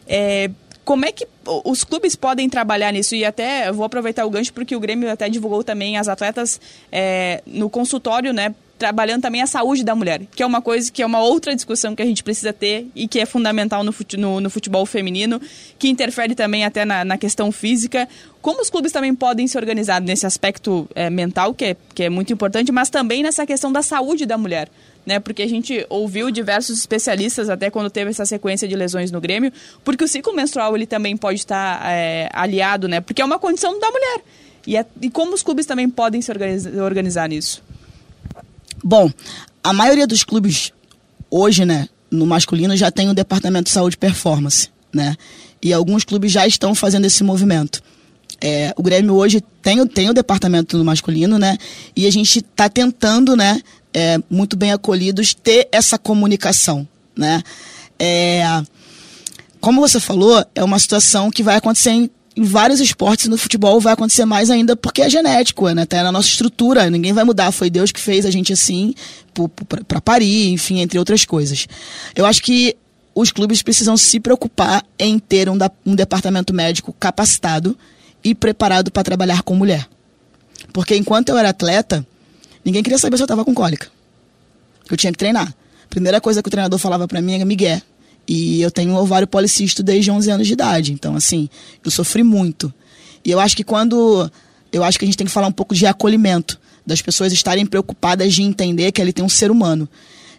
É, como é que os clubes podem trabalhar nisso? E até vou aproveitar o gancho porque o Grêmio até divulgou também as atletas é, no consultório, né? Trabalhando também a saúde da mulher, que é uma coisa que é uma outra discussão que a gente precisa ter e que é fundamental no, fute, no, no futebol feminino, que interfere também até na, na, questão física. Como os clubes também podem se organizar nesse aspecto é, mental, que é, que é muito importante, mas também nessa questão da saúde da mulher né? Porque a gente ouviu diversos especialistas até quando teve essa sequência de lesões no Grêmio, porque o ciclo menstrual ele também pode estar é, aliado, né? Porque é uma condição da mulher. E, é, e como os clubes também podem se organizar, organizar nisso? Bom, a maioria dos clubes hoje, né, no masculino já tem o departamento de saúde e performance. né? E alguns clubes já estão fazendo esse movimento. É, o Grêmio hoje tem, tem o departamento masculino, né? E a gente está tentando, né? É, muito bem acolhidos, ter essa comunicação, né? É, como você falou, é uma situação que vai acontecer em, em vários esportes, no futebol vai acontecer mais ainda porque é genético, né? Tá na nossa estrutura, ninguém vai mudar, foi Deus que fez a gente assim para parir, enfim, entre outras coisas. Eu acho que os clubes precisam se preocupar em ter um, um departamento médico capacitado e preparado para trabalhar com mulher. Porque enquanto eu era atleta, ninguém queria saber se eu estava com cólica. Eu tinha que treinar. Primeira coisa que o treinador falava para mim era Miguel. E eu tenho um ovário policisto desde 11 anos de idade. Então, assim, eu sofri muito. E eu acho que quando. Eu acho que a gente tem que falar um pouco de acolhimento, das pessoas estarem preocupadas de entender que ali tem um ser humano.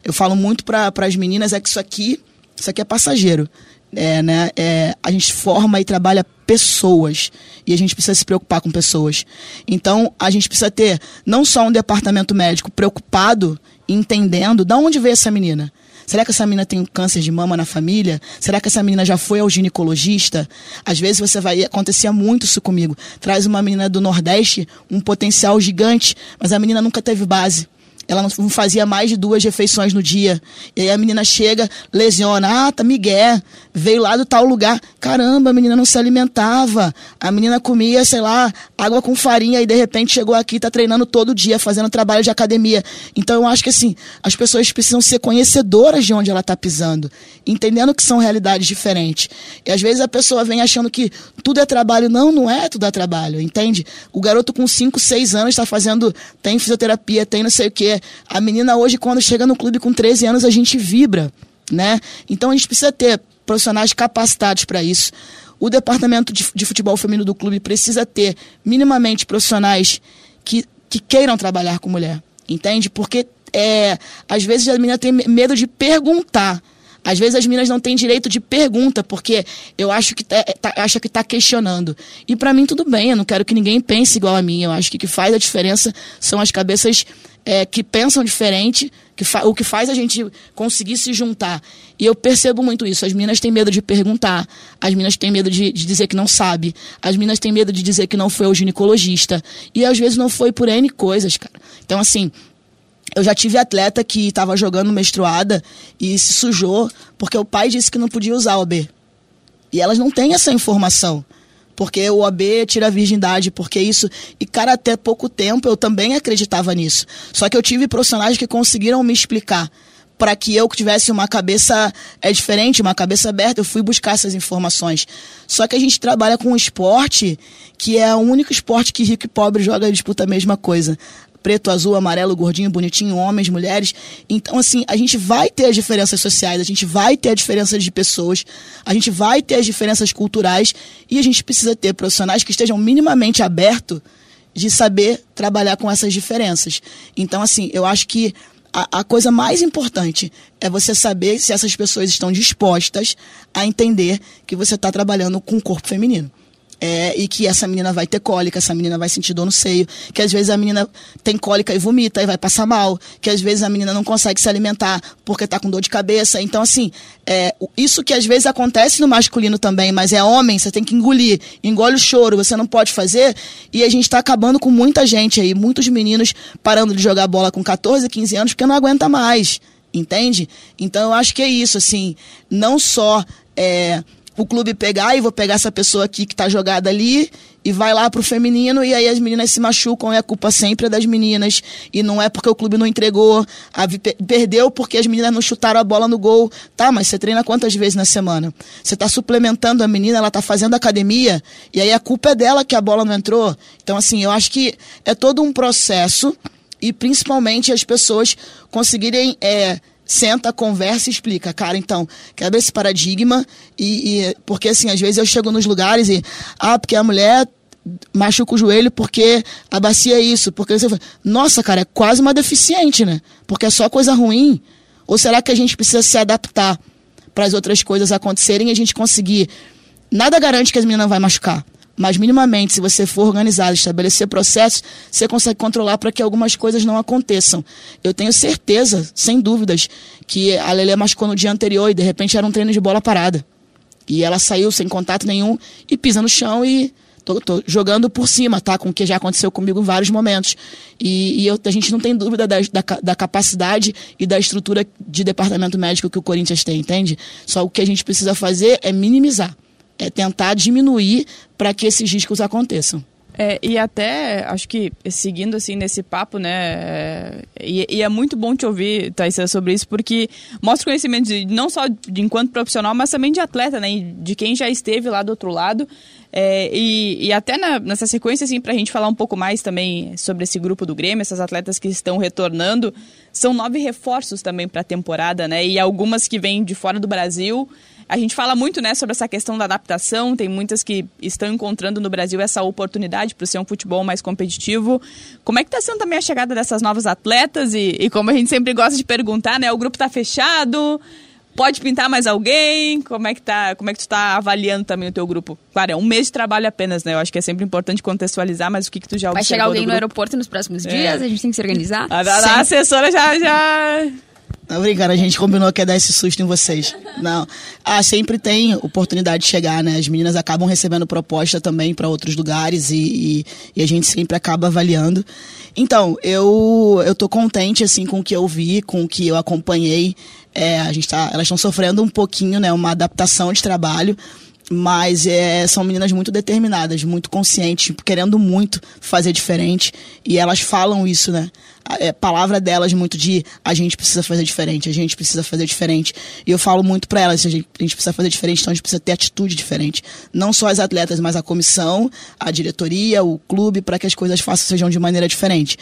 Eu falo muito para as meninas é que isso aqui, isso aqui é passageiro. É, né, é, a gente forma e trabalha pessoas e a gente precisa se preocupar com pessoas. Então, a gente precisa ter não só um departamento médico preocupado, entendendo de onde veio essa menina. Será que essa menina tem câncer de mama na família? Será que essa menina já foi ao ginecologista? Às vezes você vai. Acontecia muito isso comigo. Traz uma menina do Nordeste, um potencial gigante, mas a menina nunca teve base ela não fazia mais de duas refeições no dia. E aí a menina chega, lesiona. Ah, tá Miguel, veio lá do tal lugar. Caramba, a menina não se alimentava. A menina comia, sei lá, água com farinha e de repente chegou aqui, tá treinando todo dia, fazendo trabalho de academia. Então eu acho que assim, as pessoas precisam ser conhecedoras de onde ela tá pisando, entendendo que são realidades diferentes. E às vezes a pessoa vem achando que tudo é trabalho. Não, não é tudo é trabalho, entende? O garoto com 5, 6 anos está fazendo, tem fisioterapia, tem não sei o quê a menina hoje, quando chega no clube com 13 anos, a gente vibra, né? Então a gente precisa ter profissionais capacitados para isso. O departamento de, de, futebol feminino do clube precisa ter minimamente profissionais que, que queiram trabalhar com mulher, entende? Porque é, às vezes a menina tem medo de perguntar. Às vezes as meninas não têm direito de pergunta, porque eu acho que tá, tá, acha que está questionando. E para mim tudo bem, eu não quero que ninguém pense igual a mim. Eu acho que o que faz a diferença são as cabeças é, que pensam diferente, que o que faz a gente conseguir se juntar. E eu percebo muito isso. As meninas têm medo de perguntar, as meninas têm medo de, de dizer que não sabe, as meninas têm medo de dizer que não foi o ginecologista. E às vezes não foi por N coisas, cara. Então, assim, eu já tive atleta que estava jogando menstruada e se sujou porque o pai disse que não podia usar o OB. E elas não têm essa informação porque o OB tira a virgindade, porque isso. E, cara, até pouco tempo eu também acreditava nisso. Só que eu tive profissionais que conseguiram me explicar para que eu tivesse uma cabeça é diferente, uma cabeça aberta, eu fui buscar essas informações. Só que a gente trabalha com um esporte que é o único esporte que rico e pobre joga e disputa a mesma coisa preto, azul, amarelo, gordinho, bonitinho, homens, mulheres. Então, assim, a gente vai ter as diferenças sociais, a gente vai ter a diferença de pessoas, a gente vai ter as diferenças culturais e a gente precisa ter profissionais que estejam minimamente abertos de saber trabalhar com essas diferenças. Então, assim, eu acho que a, a, coisa mais importante é você saber se essas pessoas estão dispostas a entender que você está trabalhando com o corpo feminino é, e que essa menina vai ter cólica, essa menina vai sentir dor no seio, que às vezes a menina tem cólica e vomita e vai passar mal, que às vezes a menina não consegue se alimentar porque está com dor de cabeça. Então, assim, é, isso que às vezes acontece no masculino também, mas é homem, você tem que engolir, engole o choro, você não pode fazer, e a gente está acabando com muita gente aí, muitos meninos parando de jogar bola com 14, 15 anos porque não aguenta mais, entende? Então, eu acho que é isso, assim, não só. É, o clube pegar e vou pegar essa pessoa aqui que tá jogada ali e vai lá pro feminino e aí as meninas se machucam e a culpa sempre é das meninas e não é porque o clube não entregou, a, perdeu porque as meninas não chutaram a bola no gol. Tá, mas você treina quantas vezes na semana? Você tá suplementando a menina, ela tá fazendo academia e aí a culpa é dela que a bola não entrou. Então assim, eu acho que é todo um processo e principalmente as pessoas conseguirem é, senta, conversa e explica. Cara, então, quebra esse paradigma e, e, Porque, assim, às vezes eu chego nos lugares e... Ah, porque a mulher machuca o joelho porque a bacia é isso. Porque você fala, nossa, cara, é quase uma deficiente, né? Porque é só coisa ruim. Ou será que a gente precisa se adaptar para as outras coisas acontecerem e a gente conseguir... Nada garante que as meninas não vai machucar. Mas, minimamente, se você for organizado, estabelecer processos, você consegue controlar para que algumas coisas não aconteçam. Eu tenho certeza, sem dúvidas, que a Lelê machucou no dia anterior e, de repente, era um treino de bola parada. E ela saiu sem contato nenhum e pisa no chão e tô, tô jogando por cima, tá? Com o que já aconteceu comigo em vários momentos. E, e eu, a gente não tem dúvida da, da, da, capacidade e da estrutura de departamento médico que o Corinthians tem, entende? Só o que a gente precisa fazer é minimizar, é tentar diminuir para que esses riscos aconteçam. É, e até, acho que seguindo assim nesse papo, né? É, e, e, é muito bom te ouvir, Thaisa, sobre isso, porque mostra conhecimento de, não só de enquanto profissional, mas também de atleta, né? De quem já esteve lá do outro lado. É, e, e, até na, nessa sequência, assim, para a gente falar um pouco mais também sobre esse grupo do Grêmio, essas atletas que estão retornando, são nove reforços também para a temporada, né? E algumas que vêm de fora do Brasil. A gente fala muito né, sobre essa questão da adaptação, tem muitas que estão encontrando no Brasil essa oportunidade para ser um futebol mais competitivo. Como é que está sendo também a chegada dessas novas atletas? E, e como a gente sempre gosta de perguntar, né? O grupo está fechado? Pode pintar mais alguém? Como é que tá? Como é que tu tá avaliando também o teu grupo? Claro, é um mês de trabalho apenas, né? Eu acho que é sempre importante contextualizar, mas o que, que tu já Vai chegar alguém no aeroporto nos próximos é. dias, a gente tem que se organizar. A, a, a assessora já, já não, brincadeira, a gente combinou que ia dar esse susto em vocês. Não. Ah, sempre tem oportunidade de chegar, né? As meninas acabam recebendo proposta também para outros lugares e, e, e, a gente sempre acaba avaliando. Então, eu, eu tô contente, assim, com o que eu vi, com o que eu acompanhei. É, a gente tá, elas estão sofrendo um pouquinho, né? Uma adaptação de trabalho mas é, são meninas muito determinadas, muito conscientes, querendo muito fazer diferente. E elas falam isso, né? É, palavra delas muito de a gente precisa fazer diferente, a gente precisa fazer diferente. E eu falo muito para elas, a gente, a gente precisa fazer diferente, então a gente precisa ter atitude diferente. Não só as atletas, mas a comissão, a diretoria, o clube, para que as coisas façam sejam de maneira diferente.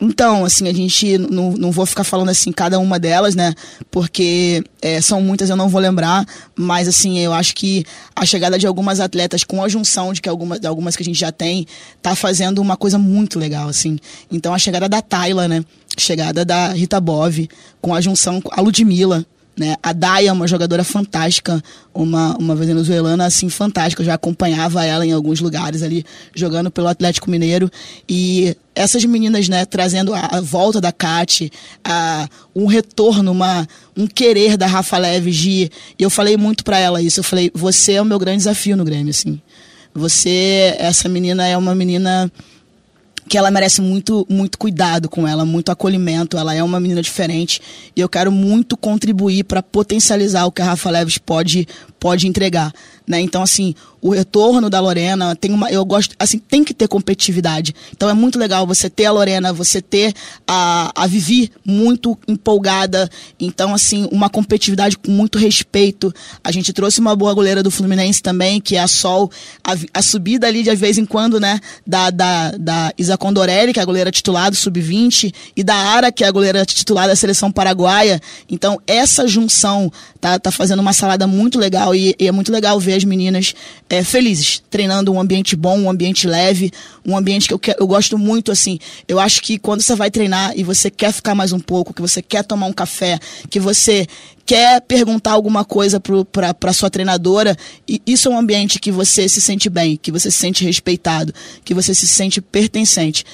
Então, assim, a gente não, não vou ficar falando assim cada uma delas, né? Porque é, são muitas, eu não vou lembrar, mas assim, eu acho que a chegada de algumas atletas com a junção de que algumas, de algumas que a gente já tem, tá fazendo uma coisa muito legal, assim. Então a chegada da Tayla, né? Chegada da Rita Bove, com a junção a Ludmilla, né? A Daya é uma jogadora fantástica, uma, uma venezuelana assim fantástica. Eu já acompanhava ela em alguns lugares ali, jogando pelo Atlético Mineiro. E essas meninas, né, trazendo a, volta da Kate, a, um retorno, uma, um querer da Rafa Leves de. Eu falei muito para ela isso. Eu falei, você é o meu grande desafio no Grêmio, assim. Você, essa menina é uma menina que ela merece muito, muito cuidado com ela, muito acolhimento. Ela é uma menina diferente e eu quero muito contribuir para potencializar o que a Rafa Leves pode, pode entregar. Né? Então, assim, o retorno da Lorena tem uma. Eu gosto, assim, tem que ter competitividade. Então é muito legal você ter a Lorena, você ter a, a Vivi muito empolgada. Então, assim, uma competitividade com muito respeito. A gente trouxe uma boa goleira do Fluminense também, que é a Sol. A, a subida ali de vez em quando, né? Da, da, da Isa Condorelli, que é a goleira titular do Sub-20, e da Ara, que é a goleira titular da seleção paraguaia. Então, essa junção tá, tá fazendo uma salada muito legal e, e é muito legal ver as meninas é, felizes, treinando um ambiente bom, um ambiente leve, um ambiente que eu, que, eu gosto muito, assim. Eu acho que quando você vai treinar e você quer ficar mais um pouco, que você quer tomar um café, que você quer perguntar alguma coisa para sua treinadora, e isso é um ambiente que você se sente bem, que você se sente respeitado, que você se sente pertencente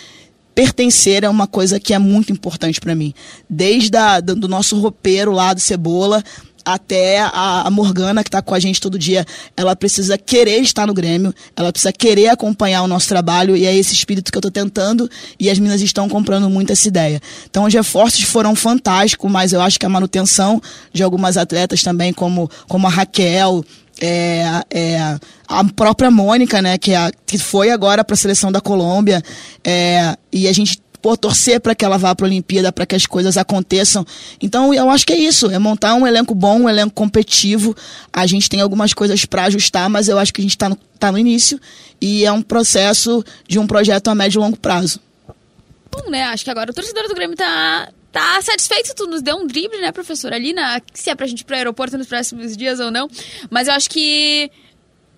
pertencer é uma coisa que é muito importante para mim. Desde a, do nosso roupeiro lá do Cebola até a, a Morgana, que está com a gente todo dia, ela precisa querer estar no Grêmio, ela precisa querer acompanhar o nosso trabalho, e é esse espírito que eu estou tentando, e as meninas estão comprando muito essa ideia. Então, os reforços foram fantásticos, mas eu acho que a manutenção de algumas atletas também, como, como a Raquel, é, é, a própria Mônica, né, que, é a, que foi agora para a seleção da Colômbia, é, e a gente pô, torcer para que ela vá para a Olimpíada, para que as coisas aconteçam. Então, eu acho que é isso, é montar um elenco bom, um elenco competitivo. A gente tem algumas coisas para ajustar, mas eu acho que a gente está no, tá no início e é um processo de um projeto a médio e longo prazo. Bom, né? Acho que agora o torcedor do Grêmio tá tá satisfeito, tu nos deu um drible, né, professor, ali na se é pra gente ir pro aeroporto nos próximos dias ou não. Mas eu acho que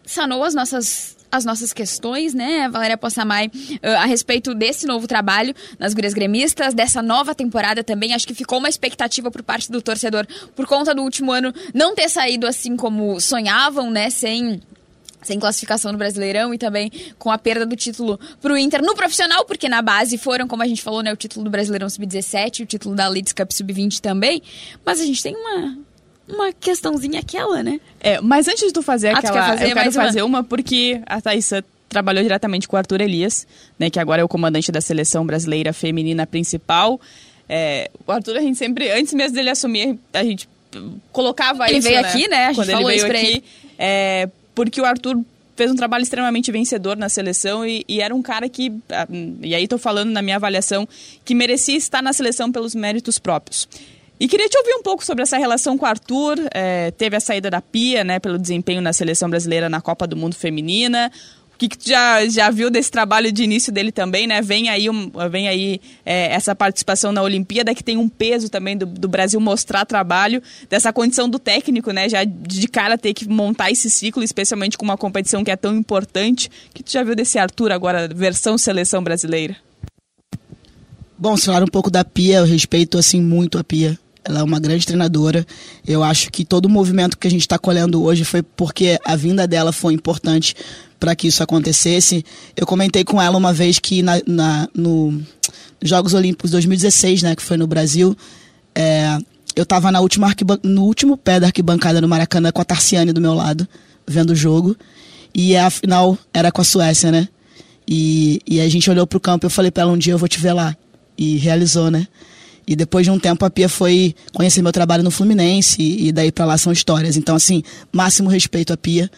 sanou as nossas as nossas questões, né, Valéria Possamay, a respeito desse novo trabalho nas gurias gremistas, dessa nova temporada também. Acho que ficou uma expectativa por parte do torcedor por conta do último ano não ter saído assim como sonhavam, né, sem sem classificação no Brasileirão e também com a perda do título para o Inter no profissional, porque na base foram, como a gente falou, né, o título do Brasileirão Sub-17, o título da Leeds Cup Sub-20 também. Mas a gente tem uma uma questãozinha aquela, né? É, mas antes de tu fazer Ah, aquela, fazer eu quero uma? fazer uma porque a Thaísa trabalhou diretamente com o Arthur Elias, né, que agora é o comandante da seleção brasileira feminina principal. É, o Arthur, a gente sempre, antes mesmo dele assumir, a gente colocava Ele isso, veio aqui, né? A gente Quando ele falou veio isso pra aqui, ele. é, porque o Arthur fez um trabalho extremamente vencedor na seleção e, e era um cara que, ah, e aí tô falando na minha avaliação, que merecia estar na seleção pelos méritos próprios. E queria te ouvir um pouco sobre essa relação com o Arthur. é, teve a saída da Pia, né, pelo desempenho na seleção brasileira na Copa do Mundo Feminina. O que, que tu já, já viu desse trabalho de início dele também, né? Vem aí, um, vem aí é, essa participação na Olimpíada, que tem um peso também do, do Brasil mostrar trabalho, dessa condição do técnico, né? Já de cara ter que montar esse ciclo, especialmente com uma competição que é tão importante. O que tu já viu desse Arthur agora, versão seleção brasileira? Bom, se falar um pouco da Pia, eu respeito assim muito a Pia. Ela é uma grande treinadora. Eu acho que todo o movimento que a gente está colhendo hoje foi porque a vinda dela foi importante para que isso acontecesse. Eu comentei com ela uma vez que na, na- no Jogos Olímpicos 2016, né, que foi no Brasil, é, eu estava na última no último pé da arquibancada no Maracanã com a Tarciane do meu lado, vendo o jogo. E a final era com a Suécia, né? E, e a gente olhou pro campo e eu falei pra ela, um dia eu vou te ver lá. E realizou, né? E depois de um tempo a Pia foi conhecer meu trabalho no Fluminense e, daí pra lá são histórias. Então, assim, máximo respeito à Pia.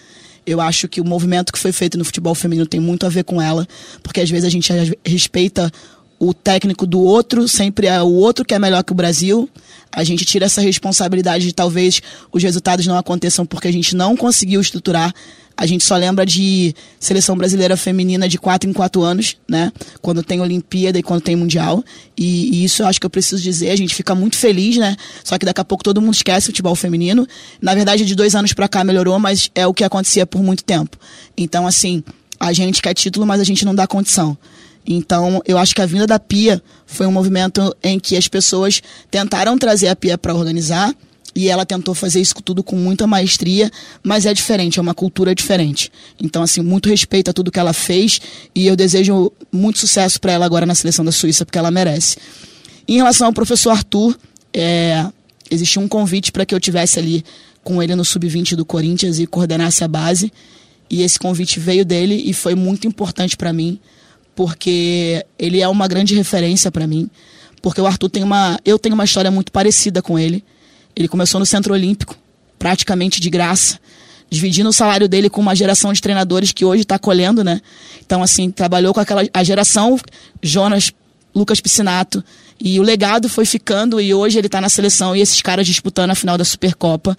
Eu acho que o movimento que foi feito no futebol feminino tem muito a ver com ela, porque às vezes a gente respeita o técnico do outro, sempre é o outro que é melhor que o Brasil. A gente tira essa responsabilidade de talvez os resultados não aconteçam porque a gente não conseguiu estruturar. A gente só lembra de seleção brasileira feminina de quatro em quatro anos, né? Quando tem Olimpíada e quando tem Mundial. E, e isso eu acho que eu preciso dizer. A gente fica muito feliz, né? Só que daqui a pouco todo mundo esquece o futebol feminino. Na verdade, de dois anos pra cá melhorou, mas é o que acontecia por muito tempo. Então, assim, a gente quer título, mas a gente não dá condição. Então, eu acho que a vinda da Pia foi um movimento em que as pessoas tentaram trazer a Pia para organizar e ela tentou fazer isso tudo com muita maestria, mas é diferente, é uma cultura diferente. Então, assim, muito respeito a tudo que ela fez e eu desejo muito sucesso para ela agora na seleção da Suíça, porque ela merece. Em relação ao professor Arthur, é, existia um convite para que eu tivesse ali com ele no sub-20 do Corinthians e coordenasse a base. E esse convite veio dele e foi muito importante para mim, porque ele é uma grande referência para mim, porque o Arthur tem uma, eu tenho uma história muito parecida com ele. Ele começou no Centro Olímpico, praticamente de graça, dividindo o salário dele com uma geração de treinadores que hoje está colhendo, né? Então assim, trabalhou com aquela a geração Jonas, Lucas Piscinato, e o legado foi ficando e hoje ele está na seleção e esses caras disputando a final da Supercopa.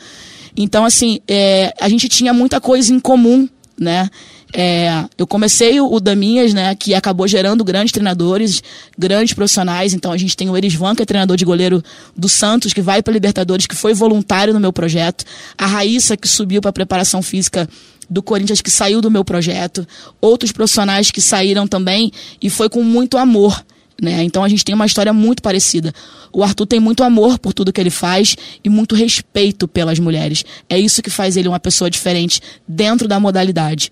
Então, assim, é, a gente tinha muita coisa em comum, né? É, eu comecei o, Daminhas, né, que acabou gerando grandes treinadores, grandes profissionais. Então a gente tem o Erisvan, que é treinador de goleiro do Santos, que vai para Libertadores, que foi voluntário no meu projeto. A Raíssa, que subiu para preparação física do Corinthians, que saiu do meu projeto. Outros profissionais que saíram também e foi com muito amor. Né? Então a gente tem uma história muito parecida. O Arthur tem muito amor por tudo que ele faz e muito respeito pelas mulheres. É isso que faz ele uma pessoa diferente dentro da modalidade.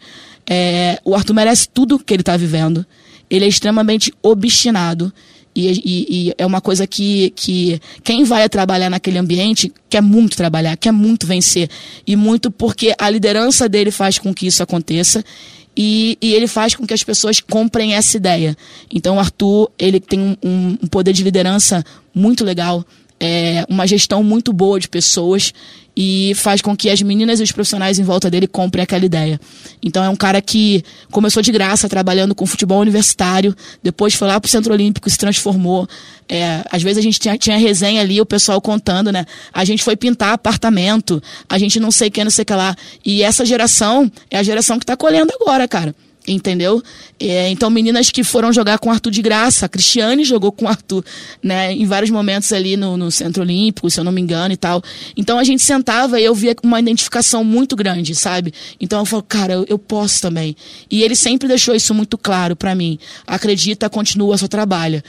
É, o Arthur merece tudo que ele está vivendo. Ele é extremamente obstinado. E, e, e, é uma coisa que, que quem vai trabalhar naquele ambiente quer muito trabalhar, quer muito vencer. E muito porque a liderança dele faz com que isso aconteça. E, e, ele faz com que as pessoas comprem essa ideia. Então, o Arthur, ele tem um, um poder de liderança muito legal, é, uma gestão muito boa de pessoas e faz com que as meninas e os profissionais em volta dele comprem aquela ideia. Então, é um cara que começou de graça trabalhando com futebol universitário, depois foi lá pro Centro Olímpico, se transformou. É, às vezes a gente tinha, tinha resenha ali, o pessoal contando, né? A gente foi pintar apartamento, a gente não sei o que, não sei o que lá. E essa geração é a geração que tá colhendo agora, cara. Entendeu? É, então, meninas que foram jogar com Arthur de graça. A Cristiane jogou com Arthur, né? Em vários momentos ali no, no Centro Olímpico, se eu não me engano e tal. Então, a gente sentava e eu via uma identificação muito grande, sabe? Então, eu falo, cara, eu, eu posso também. E ele sempre deixou isso muito claro para mim. Acredita, continua, só trabalha.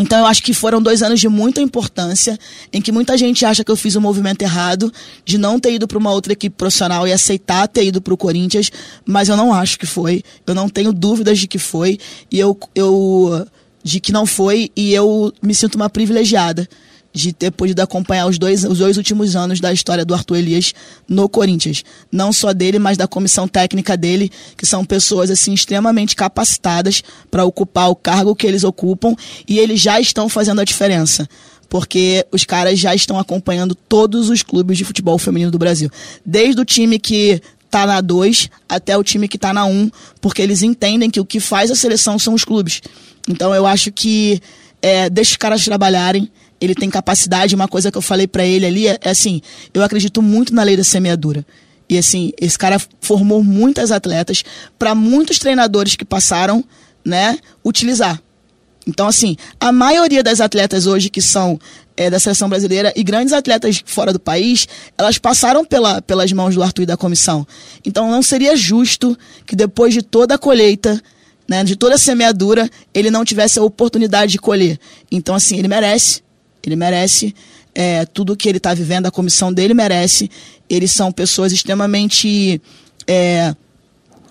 Então eu acho que foram dois anos de muita importância, em que muita gente acha que eu fiz o um movimento errado de não ter ido para uma outra equipe profissional e aceitar ter ido para o Corinthians, mas eu não acho que foi. Eu não tenho dúvidas de que foi e eu, eu de que não foi e eu me sinto uma privilegiada de ter podido acompanhar os dois, os dois últimos anos da história do Arthur Elias no Corinthians. Não só dele, mas da comissão técnica dele, que são pessoas assim extremamente capacitadas para ocupar o cargo que eles ocupam e eles já estão fazendo a diferença. Porque os caras já estão acompanhando todos os clubes de futebol feminino do Brasil. Desde o time que tá na 2 até o time que tá na 1, um, porque eles entendem que o que faz a seleção são os clubes. Então eu acho que é, deixa os caras trabalharem ele tem capacidade. Uma coisa que eu falei para ele ali é, é, assim: eu acredito muito na lei da semeadura. E assim, esse cara formou muitas atletas para muitos treinadores que passaram, né, utilizar. Então, assim, a maioria das atletas hoje que são é, da seleção brasileira e grandes atletas fora do país, elas passaram pela, pelas mãos do Arthur e da comissão. Então, não seria justo que depois de toda a colheita, né, de toda a semeadura, ele não tivesse a oportunidade de colher. Então, assim, ele merece ele merece é, tudo que ele está vivendo, a comissão dele merece. Eles são pessoas extremamente é,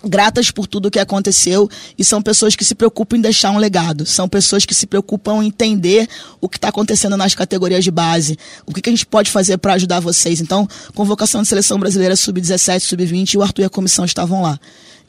gratas por tudo que aconteceu e são pessoas que se preocupam em deixar um legado. São pessoas que se preocupam em entender o que está acontecendo nas categorias de base, o que, que a gente pode fazer para ajudar vocês. Então, convocação de seleção brasileira sub-17, sub-20 e o Arthur e a comissão estavam lá.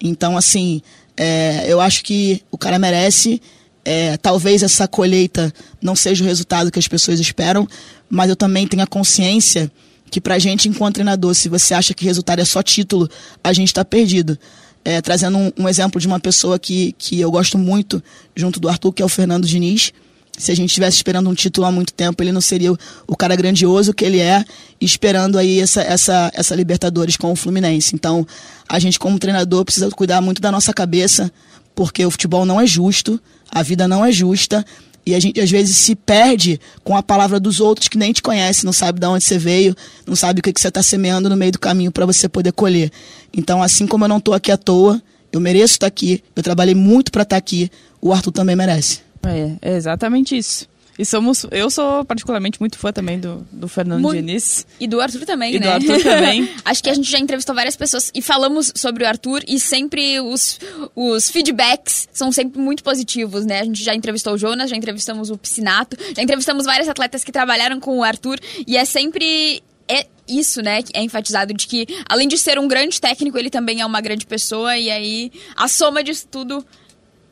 Então, assim, é, eu acho que o cara merece é, talvez essa colheita não seja o resultado que as pessoas esperam, mas eu também tenho a consciência que para a gente, enquanto treinador, se você acha que resultado é só título, a gente está perdido. É, trazendo um, um, exemplo de uma pessoa que, que eu gosto muito, junto do Arthur, que é o Fernando Diniz. Se a gente estivesse esperando um título há muito tempo, ele não seria o, o cara grandioso que ele é, esperando aí essa, essa, essa Libertadores com o Fluminense. Então, a gente, como treinador, precisa cuidar muito da nossa cabeça, porque o futebol não é justo, a vida não é justa e a gente às vezes se perde com a palavra dos outros que nem te conhece, não sabe de onde você veio, não sabe o que, que você está semeando no meio do caminho para você poder colher. Então, assim como eu não estou aqui à toa, eu mereço estar aqui, eu trabalhei muito para estar aqui, o Arthur também merece. É, é exatamente isso. E somos. Eu sou particularmente muito fã também do, do Fernando muito, Diniz. E do Arthur também, e né? do Arthur também. Acho que a gente já entrevistou várias pessoas e falamos sobre o Arthur e sempre os, os feedbacks são sempre muito positivos, né? A gente já entrevistou o Jonas, já entrevistamos o Piscinato, já entrevistamos várias atletas que trabalharam com o Arthur e é sempre. É isso, né, que é enfatizado de que, além de ser um grande técnico, ele também é uma grande pessoa, e aí a soma disso tudo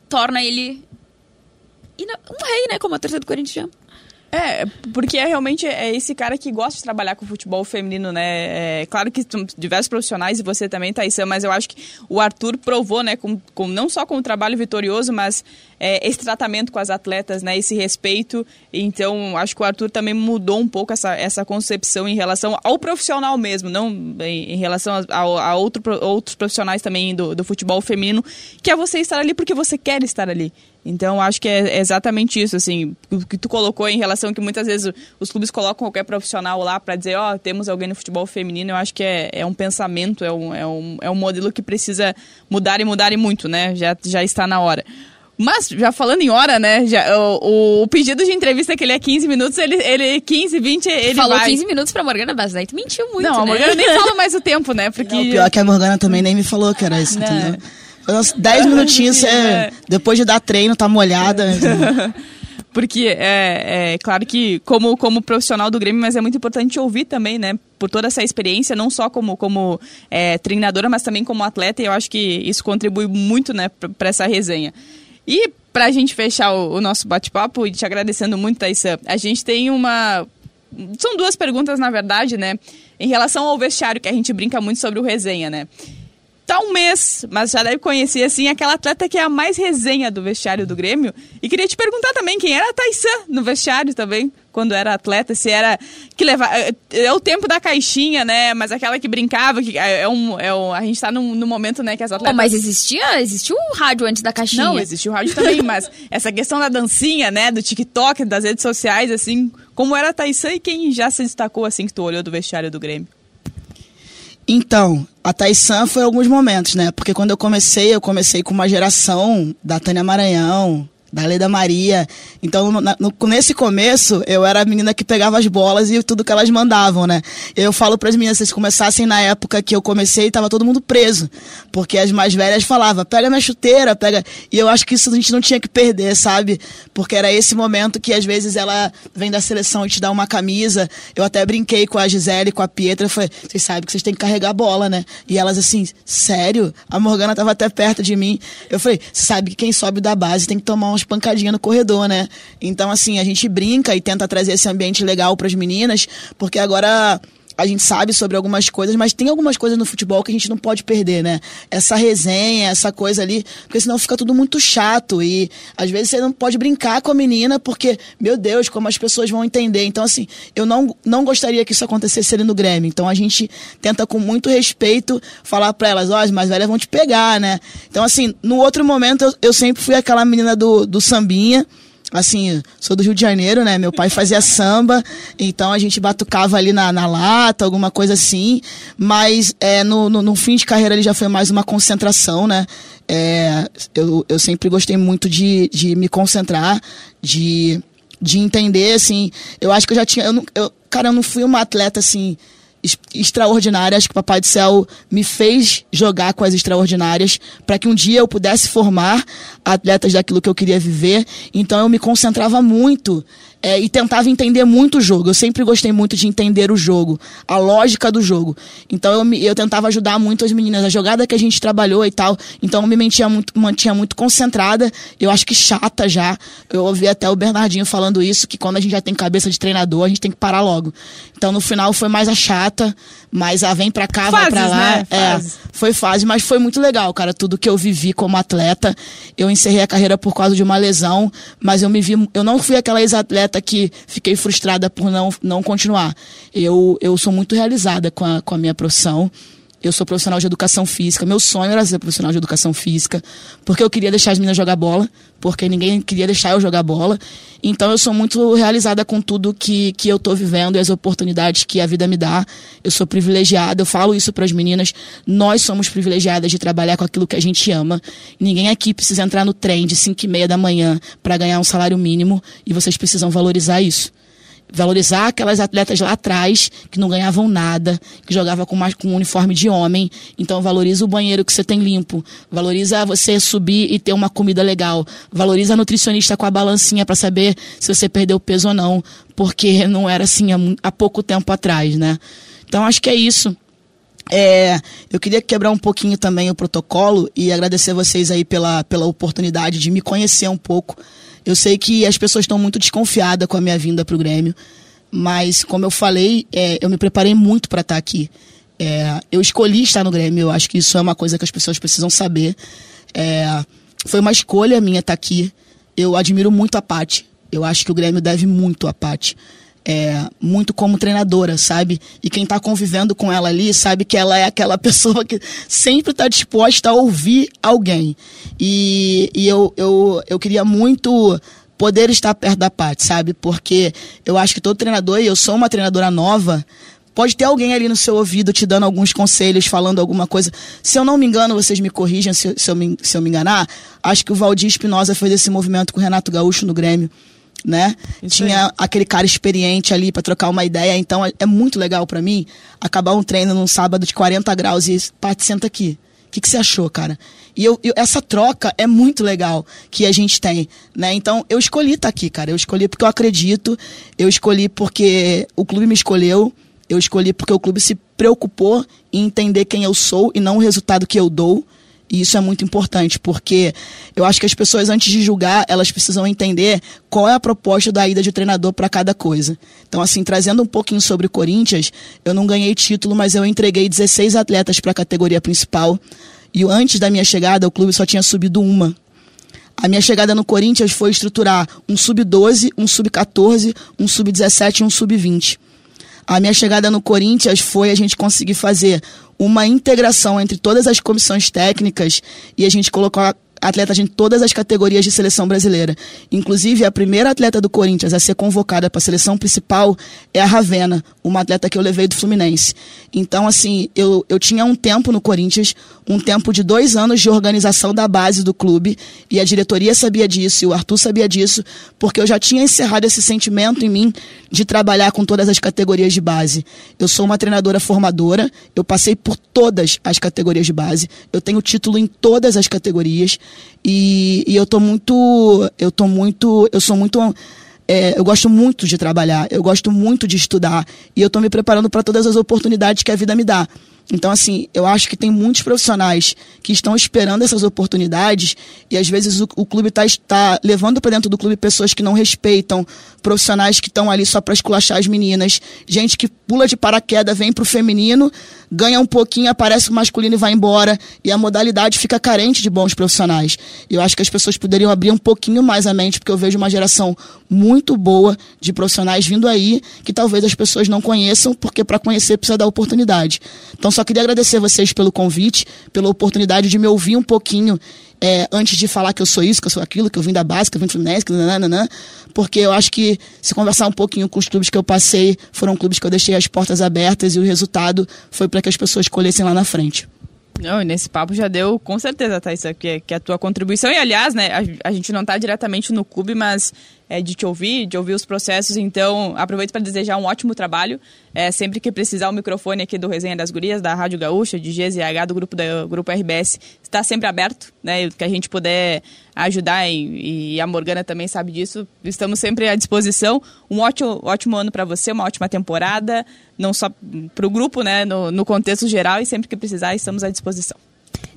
torna ele um rei, né? Como a torcida do Corinthians chama. É, porque é realmente é esse cara que gosta de trabalhar com futebol feminino, né? É, claro que diversos profissionais, e você também, Thaisa, mas eu acho que o Arthur provou, né, com, com, não só com o trabalho vitorioso, mas é, esse tratamento com as atletas, né, esse respeito. Então, acho que o Arthur também mudou um pouco essa, essa concepção em relação ao profissional mesmo, não em, em relação a, a, a outro, outros profissionais também do, do futebol feminino, que é você estar ali porque você quer estar ali. Então, acho que é exatamente isso, assim, o que tu colocou em relação que muitas vezes os clubes colocam qualquer profissional lá para dizer, ó, oh, temos alguém no futebol feminino, eu acho que é, é um pensamento, é um, é, um, é um modelo que precisa mudar e mudar e muito, né? Já, já está na hora. Mas, já falando em hora, né? Já, o, o, pedido de entrevista que ele é 15 minutos, ele, ele 15, 20, ele Falou vai. 15 minutos pra Morgana Basdaí, tu mentiu muito, Não, né? a Morgana nem fala mais o tempo, né? Porque... Não, pior é que a Morgana também nem me falou que era isso, Não. entendeu? Uns 10 minutinhos, você, é. depois de dar treino, tá molhada. Porque é, é, claro que, como, como profissional do Grêmio, mas é muito importante ouvir também, né? Por toda essa experiência, não só como, como é, treinadora, mas também como atleta, e eu acho que isso contribui muito, né, para essa resenha. E para a gente fechar o, o nosso bate-papo, e te agradecendo muito, Thaisa, a gente tem uma. São duas perguntas, na verdade, né? Em relação ao vestiário, que a gente brinca muito sobre o resenha, né? Tá um mês, mas já deve conhecer, assim, aquela atleta que é a mais resenha do vestiário do Grêmio. E queria te perguntar também quem era a Taissan no vestiário também, quando era atleta, se era que levava... É, é o tempo da caixinha, né? Mas aquela que brincava, que é, é um... É um a gente tá no, no momento, né, que as atletas... Oh, mas existia, existia o rádio antes da caixinha. Não, existia o rádio também, mas essa questão da dancinha, né, do TikTok, das redes sociais, assim, como era a Taissan e quem já se destacou, assim, que tu olhou do vestiário do Grêmio? Então, a Taisan foi alguns momentos, né? Porque quando eu comecei, eu comecei com uma geração da Tânia Maranhão, da Lei da Maria. Então, no, nesse começo, eu era a menina que pegava as bolas e tudo que elas mandavam, né? Eu falo para as meninas, se começassem na época que eu comecei, tava todo mundo preso. Porque as mais velhas falavam, pega minha chuteira, pega. E eu acho que isso a gente não tinha que perder, sabe? Porque era esse momento que às vezes ela vem da seleção e te dá uma camisa. Eu até brinquei com a Gisele, com a Pietra, falei, vocês sabem que vocês têm que carregar a bola, né? E elas assim, sério? A Morgana tava até perto de mim. Eu falei, você sabe que quem sobe da base tem que tomar uns pancadinha no corredor, né? Então, assim, a gente brinca e tenta trazer esse ambiente legal para as meninas, porque agora a gente sabe sobre algumas coisas, mas tem algumas coisas no futebol que a gente não pode perder, né? Essa resenha, essa coisa ali, porque senão fica tudo muito chato e às vezes você não pode brincar com a menina porque, meu Deus, como as pessoas vão entender. Então, assim, eu não, não gostaria que isso acontecesse ali no Grêmio. Então, a gente tenta com muito respeito falar para elas, ó, oh, as mais velhas vão te pegar, né? Então, assim, no outro momento eu, eu sempre fui aquela menina do, do sambinha, assim, sou do Rio de Janeiro, né? Meu pai fazia samba, então a gente batucava ali na, na lata, alguma coisa assim. Mas é, no, no, no, fim de carreira ele já foi mais uma concentração, né? É, eu, eu sempre gostei muito de, de me concentrar, de, de entender, assim. Eu acho que eu já tinha. Eu, eu, cara, eu não fui uma atleta assim extraordinárias que o Papai do Céu me fez jogar com as extraordinárias para que um dia eu pudesse formar atletas daquilo que eu queria viver. Então eu me concentrava muito é, e tentava entender muito o jogo. Eu sempre gostei muito de entender o jogo, a lógica do jogo. Então eu, eu tentava ajudar muito as meninas, a jogada que a gente trabalhou e tal. Então eu me mantinha muito, mantinha muito concentrada, eu acho que chata já. Eu ouvi até o Bernardinho falando isso, que quando a gente já tem cabeça de treinador, a gente tem que parar logo. Então no final foi mais a chata, mais a vem pra cá, Fases, vai pra lá. Né? É, foi fase, mas foi muito legal, cara. Tudo que eu vivi como atleta. Eu encerrei a carreira por causa de uma lesão, mas eu me vi. Eu não fui aquela ex-atleta que fiquei frustrada por não, não continuar. Eu, eu sou muito realizada com a, com a minha profissão. Eu sou profissional de educação física. Meu sonho era ser profissional de educação física, porque eu queria deixar as meninas jogar bola, porque ninguém queria deixar eu jogar bola. Então eu sou muito realizada com tudo que, que eu estou vivendo e as oportunidades que a vida me dá. Eu sou privilegiada, eu falo isso para as meninas. Nós somos privilegiadas de trabalhar com aquilo que a gente ama. Ninguém aqui precisa entrar no trem de 5 e meia da manhã para ganhar um salário mínimo e vocês precisam valorizar isso valorizar aquelas atletas lá atrás que não ganhavam nada, que jogavam com, mais, com um uniforme de homem. Então valoriza o banheiro que você tem limpo, valoriza você subir e ter uma comida legal, valoriza a nutricionista com a balancinha para saber se você perdeu peso ou não, porque não era assim há, pouco tempo atrás, né? Então acho que é isso. É, eu queria quebrar um pouquinho também o protocolo e agradecer vocês aí pela, pela oportunidade de me conhecer um pouco eu sei que as pessoas estão muito desconfiadas com a minha vinda para o Grêmio, mas como eu falei, é, eu me preparei muito para estar tá aqui. É, eu escolhi estar no Grêmio, eu acho que isso é uma coisa que as pessoas precisam saber. É, foi uma escolha minha estar tá aqui. Eu admiro muito a Paty. Eu acho que o Grêmio deve muito a Paty é, muito como treinadora, sabe? E quem está convivendo com ela ali sabe que ela é aquela pessoa que sempre está disposta a ouvir alguém. E, e eu, eu, eu queria muito poder estar perto da Paty, sabe? Porque eu acho que todo treinador, e eu sou uma treinadora nova, pode ter alguém ali no seu ouvido te dando alguns conselhos, falando alguma coisa. Se eu não me engano, vocês me corrijam se, se, eu, me, se eu me enganar, acho que o Valdir Espinosa fez esse movimento com o Renato Gaúcho no Grêmio né? Isso Tinha aí. aquele cara experiente ali para trocar uma ideia. Então é, é muito legal para mim acabar um treino num sábado de 40 graus e Paty, senta aqui. O que, que você achou, cara? E eu, eu, essa troca é muito legal que a gente tem, né? Então eu escolhi estar tá aqui, cara. Eu escolhi porque eu acredito. Eu escolhi porque o clube me escolheu. Eu escolhi porque o clube se preocupou em entender quem eu sou e não o resultado que eu dou. E isso é muito importante, porque eu acho que as pessoas, antes de julgar, elas precisam entender qual é a proposta da ida de treinador para cada coisa. Então, assim, trazendo um pouquinho sobre o Corinthians, eu não ganhei título, mas eu entreguei 16 atletas para a categoria principal. E antes da minha chegada, o clube só tinha subido uma. A minha chegada no Corinthians foi estruturar um sub-12, um sub-14, um sub-17 e um sub-20. A minha chegada no Corinthians foi a gente conseguir fazer uma integração entre todas as comissões técnicas e a gente colocou atletas em todas as categorias de seleção brasileira. Inclusive, a primeira atleta do Corinthians a ser convocada para a seleção principal é a Ravena, uma atleta que eu levei do Fluminense. Então, assim, eu, eu tinha um tempo no Corinthians, um tempo de dois anos de organização da base do clube, e a diretoria sabia disso, e o Arthur sabia disso, porque eu já tinha encerrado esse sentimento em mim de trabalhar com todas as categorias de base. Eu sou uma treinadora formadora, eu passei por todas as categorias de base, eu tenho título em todas as categorias, e, e eu tô muito. Eu tô muito. Eu sou muito. É, eu gosto muito de trabalhar, eu gosto muito de estudar e eu estou me preparando para todas as oportunidades que a vida me dá. Então, assim, eu acho que tem muitos profissionais que estão esperando essas oportunidades e às vezes o, o clube está tá levando para dentro do clube pessoas que não respeitam, profissionais que estão ali só para esculachar as meninas, gente que pula de paraquedas, vem para o feminino, ganha um pouquinho, aparece o masculino e vai embora e a modalidade fica carente de bons profissionais. Eu acho que as pessoas poderiam abrir um pouquinho mais a mente, porque eu vejo uma geração muito boa de profissionais vindo aí que talvez as pessoas não conheçam, porque para conhecer precisa dar oportunidade. Então, só queria agradecer vocês pelo convite, pela oportunidade de me ouvir um pouquinho é, antes de falar que eu sou isso, que eu sou aquilo, que eu vim da base, que eu vim do Fluminense, que porque eu acho que se conversar um pouquinho com os clubes que eu passei, foram clubes que eu deixei as portas abertas e o resultado foi para que as pessoas escolhessem lá na frente. Não, e nesse papo já deu com certeza, Thaís, que, que é a tua contribuição. E aliás, né, a, a gente não está diretamente no clube, mas é, de te ouvir, de ouvir os processos. Então, aproveito para desejar um ótimo trabalho. É, sempre que precisar, o microfone aqui do Resenha das Gurias, da Rádio Gaúcha, de GZH, do grupo, da, grupo RBS, está sempre aberto, né? Que a gente puder ajudar e, e a Morgana também sabe disso. Estamos sempre à disposição. Um ótimo, ótimo ano para você, uma ótima temporada, não só para o grupo, né? No, no contexto geral, e sempre que precisar, estamos à disposição.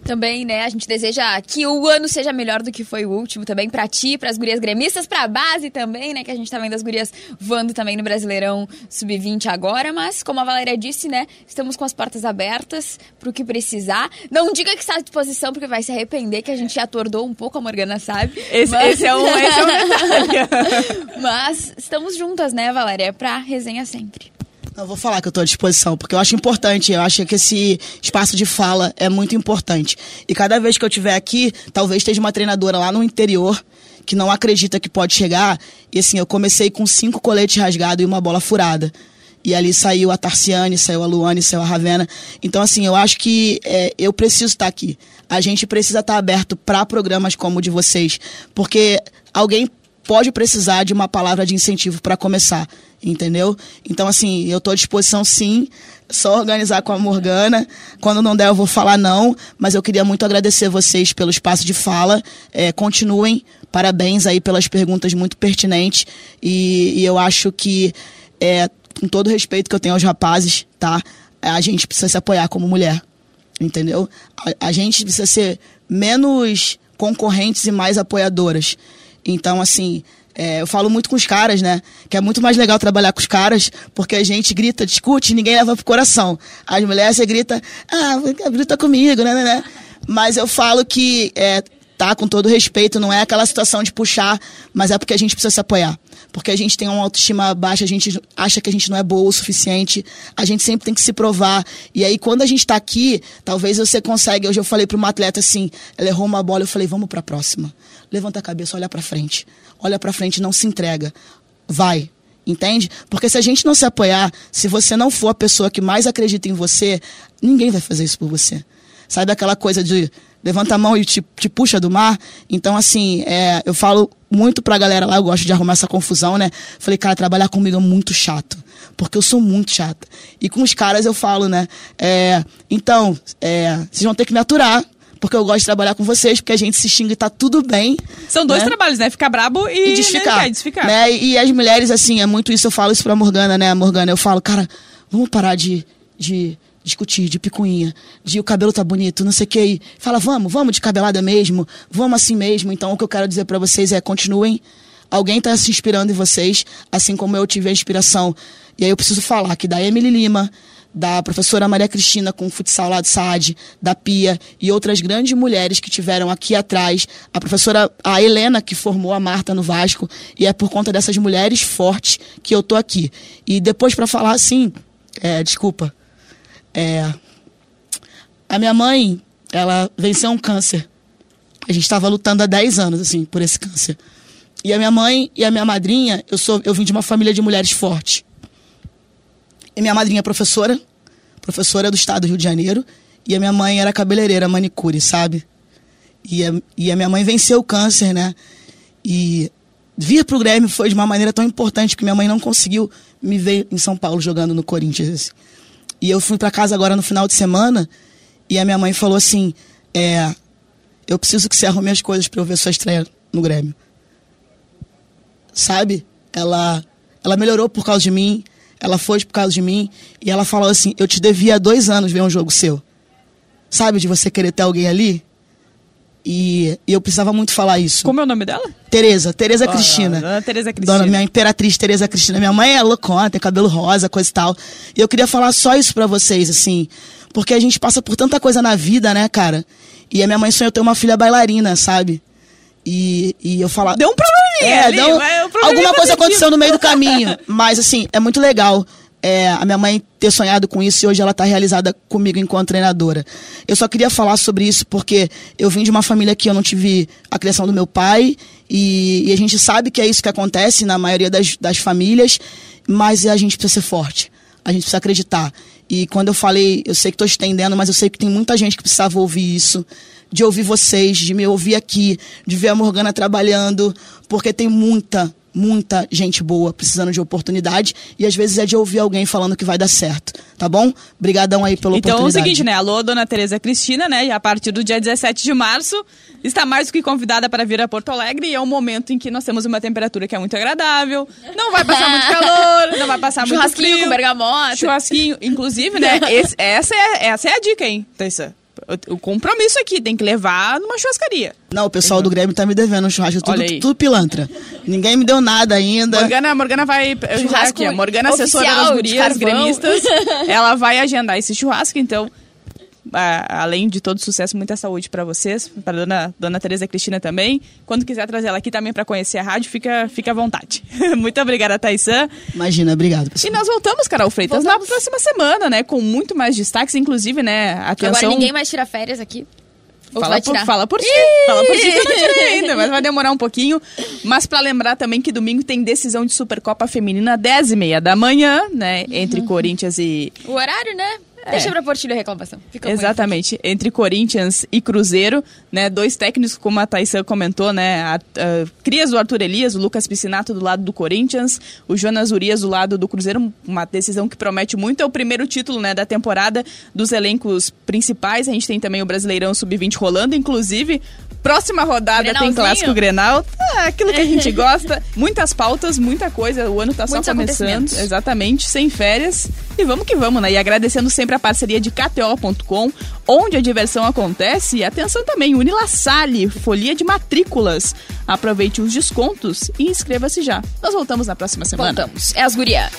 Também, né, a gente deseja que o ano seja melhor do que foi o último também para ti, para as gurias gremistas, para a base também, né, que a gente tá vendo as gurias voando também no Brasileirão Sub-20 agora, mas como a Valéria disse, né, estamos com as portas abertas pro que precisar. Não diga que está à disposição porque vai se arrepender que a gente atordou um pouco, a Morgana sabe. Esse, mas... esse é um, esse é um mas estamos juntas, né, Valéria, pra resenha sempre. Eu vou falar que eu estou à disposição, porque eu acho importante, eu acho que esse espaço de fala é muito importante. E cada vez que eu estiver aqui, talvez esteja uma treinadora lá no interior que não acredita que pode chegar. E assim, eu comecei com cinco coletes rasgados e uma bola furada. E ali saiu a Tarciane, saiu a Luane, saiu a Ravena. Então, assim, eu acho que é, eu preciso estar aqui. A gente precisa estar aberto para programas como o de vocês, porque alguém pode precisar de uma palavra de incentivo para começar entendeu? Então, assim, eu estou à disposição sim, só organizar com a Morgana. Quando não der, eu vou falar não, mas eu queria muito agradecer vocês pelo espaço de fala. É, continuem, parabéns aí pelas perguntas muito pertinentes. E, e eu acho que, é, com todo o respeito que eu tenho aos rapazes, tá? A gente precisa se apoiar como mulher, entendeu? A, a gente precisa ser menos concorrentes e mais apoiadoras. Então, assim, é, eu falo muito com os caras, né? Que é muito mais legal trabalhar com os caras, porque a gente grita, discute, ninguém leva pro coração. As mulheres, você grita, ah, grita comigo, né, né, né? Mas eu falo que, é, tá, com todo respeito, não é aquela situação de puxar, mas é porque a gente precisa se apoiar. Porque a gente tem uma autoestima baixa, a gente acha que a gente não é boa o suficiente, a gente sempre tem que se provar. E aí, quando a gente está aqui, talvez você consegue. Hoje eu falei para uma atleta assim, ela errou uma bola, eu falei, vamos para a próxima. Levanta a cabeça, olha para frente olha para frente, não se entrega. Vai. Entende? Porque se a gente não se apoiar, se você não for a pessoa que mais acredita em você, ninguém vai fazer isso por você. Sabe aquela coisa de levanta a mão e te, te puxa do mar? Então, assim, é, eu falo muito pra galera lá, eu gosto de arrumar essa confusão, né? Falei, cara, trabalhar comigo é muito chato. Porque eu sou muito chata. E com os caras eu falo, né? É, então, é, vocês vão ter que me aturar porque eu gosto de trabalhar com vocês, porque a gente se xinga e tá tudo bem. São dois né? trabalhos, né? Ficar brabo e, e desficar. Né? desficar. Né? E as mulheres, assim, é muito isso. Eu falo isso pra Morgana, né? Morgana, eu falo, cara, vamos parar de, de discutir, de picuinha, de o cabelo tá bonito, não sei o que. Fala, vamos, vamos de cabelada mesmo, vamos assim mesmo. Então, o que eu quero dizer para vocês é, continuem. Alguém tá se inspirando em vocês, assim como eu tive a inspiração. E aí eu preciso falar que da Emily Lima, da professora Maria Cristina com o futsal lá do SAD, da Pia e outras grandes mulheres que tiveram aqui atrás, a professora a Helena que formou a Marta no Vasco e é por conta dessas mulheres fortes que eu tô aqui. E depois para falar assim, é, desculpa, é, a minha mãe ela venceu um câncer A gente estava lutando há 10 anos, assim, por esse câncer. E a minha mãe e a minha madrinha, eu sou, eu vim de uma família de mulheres fortes. E minha madrinha é professora, professora do estado do Rio de Janeiro, e a minha mãe era cabeleireira, manicure, sabe? E a, e a minha mãe venceu o câncer, né? E vir pro Grêmio foi de uma maneira tão importante, porque minha mãe não conseguiu me ver em São Paulo jogando no Corinthians. assim. E eu fui para casa agora no final de semana, e a minha mãe falou assim: é, eu preciso que você arrume as coisas para eu ver sua estreia no Grêmio. Sabe? Ela, ela melhorou por causa de mim, ela foi por causa de mim, e ela falou assim: eu te devia dois anos ver um jogo seu. Sabe, de você querer ter alguém ali? E, e eu precisava muito falar isso. Como é o nome dela? Tereza, Tereza Cristina. Dona Tereza Cristina. Dona minha imperatriz Tereza Cristina. Minha mãe é loucona, tem cabelo rosa, coisa e tal. E eu queria falar só isso pra vocês, assim. Porque a gente passa por tanta coisa na vida, né, cara? E a minha mãe sonhou ter uma filha bailarina, sabe? E, e eu falava. Deu um probleminha É, ali, deu, mas o probleminha alguma coisa aconteceu no meio do caminho. Mas, assim, é muito legal é, a minha mãe ter sonhado com isso e hoje ela está realizada comigo enquanto treinadora. Eu só queria falar sobre isso porque eu vim de uma família que eu não tive a criação do meu pai e, e a gente sabe que é isso que acontece na maioria das, das famílias, mas a gente precisa ser forte. A gente precisa acreditar. E quando eu falei, eu sei que estou estendendo, mas eu sei que tem muita gente que precisava ouvir isso de ouvir vocês, de me ouvir aqui, de ver a Morgana trabalhando, porque tem muita, muita gente boa precisando de oportunidade e às vezes é de ouvir alguém falando que vai dar certo, tá bom? Obrigadão aí pela Então é o oportunidade. seguinte, né? Alô, dona Tereza Cristina, né? E a partir do dia 17 de março, está mais do que convidada para vir a Porto Alegre e é um momento em que nós temos uma temperatura que é muito agradável, não vai passar muito calor, não vai passar muito Churrasquinho frio. com bergamota. Churrasquinho, inclusive, né? esse- essa, é, essa é a dica, hein, Thaisa? O, compromisso aqui, tem que levar numa churrascaria. Não, o pessoal do Grêmio tá me devendo um churrasco, tudo, Olha aí. tudo pilantra. Ninguém me deu nada ainda. Morgana, Morgana vai. já Churrasco aqui, a Morgana, assessora das de gurias gremistas, ela vai agendar esse churrasco, então. A- além de todo sucesso, muita saúde para vocês, para dona dona Tereza Cristina também. Quando quiser trazer ela aqui também para conhecer a rádio, fica fica à vontade. Muito obrigada, Taisan. Imagina, obrigado, E pessoal. nós voltamos, Carol Freitas, Voltamos. na próxima semana, né, com muito mais destaques, inclusive, né, atenção. Agora ninguém mais tira férias aqui. Fala por, fala por ti. Fala por ti que eu não tirei ainda, mas vai demorar um pouquinho. Mas pra lembrar também que domingo tem decisão de Supercopa Feminina, 10 e meia da manhã, né? Entre Uhum. Corinthians e. O horário, né? Deixa pra Portilho a reclamação. Fica. Exatamente, entre Corinthians e Cruzeiro, né? Dois técnicos, como a Thaisa comentou, né? A, a, crias do Arthur Elias, o Lucas Piscinato do lado do Corinthians, o Jonas Urias do lado do Cruzeiro, uma decisão que promete muito. É o primeiro título, né, da temporada dos elencos principais. A gente tem também o Brasileirão Sub-20 rolando, inclusive. Próxima rodada tem clássico Grenal, Ah, aquilo que a gente gosta. Muitas pautas, muita coisa. O ano tá só Muitos começando. Exatamente, sem férias. E vamos que vamos, né? E agradecendo sempre a parceria de KTO.com, onde a diversão acontece. E atenção também, Unila Salle, folia de matrículas. Aproveite os descontos e inscreva-se já. Nós voltamos na próxima semana. Voltamos. É as guria.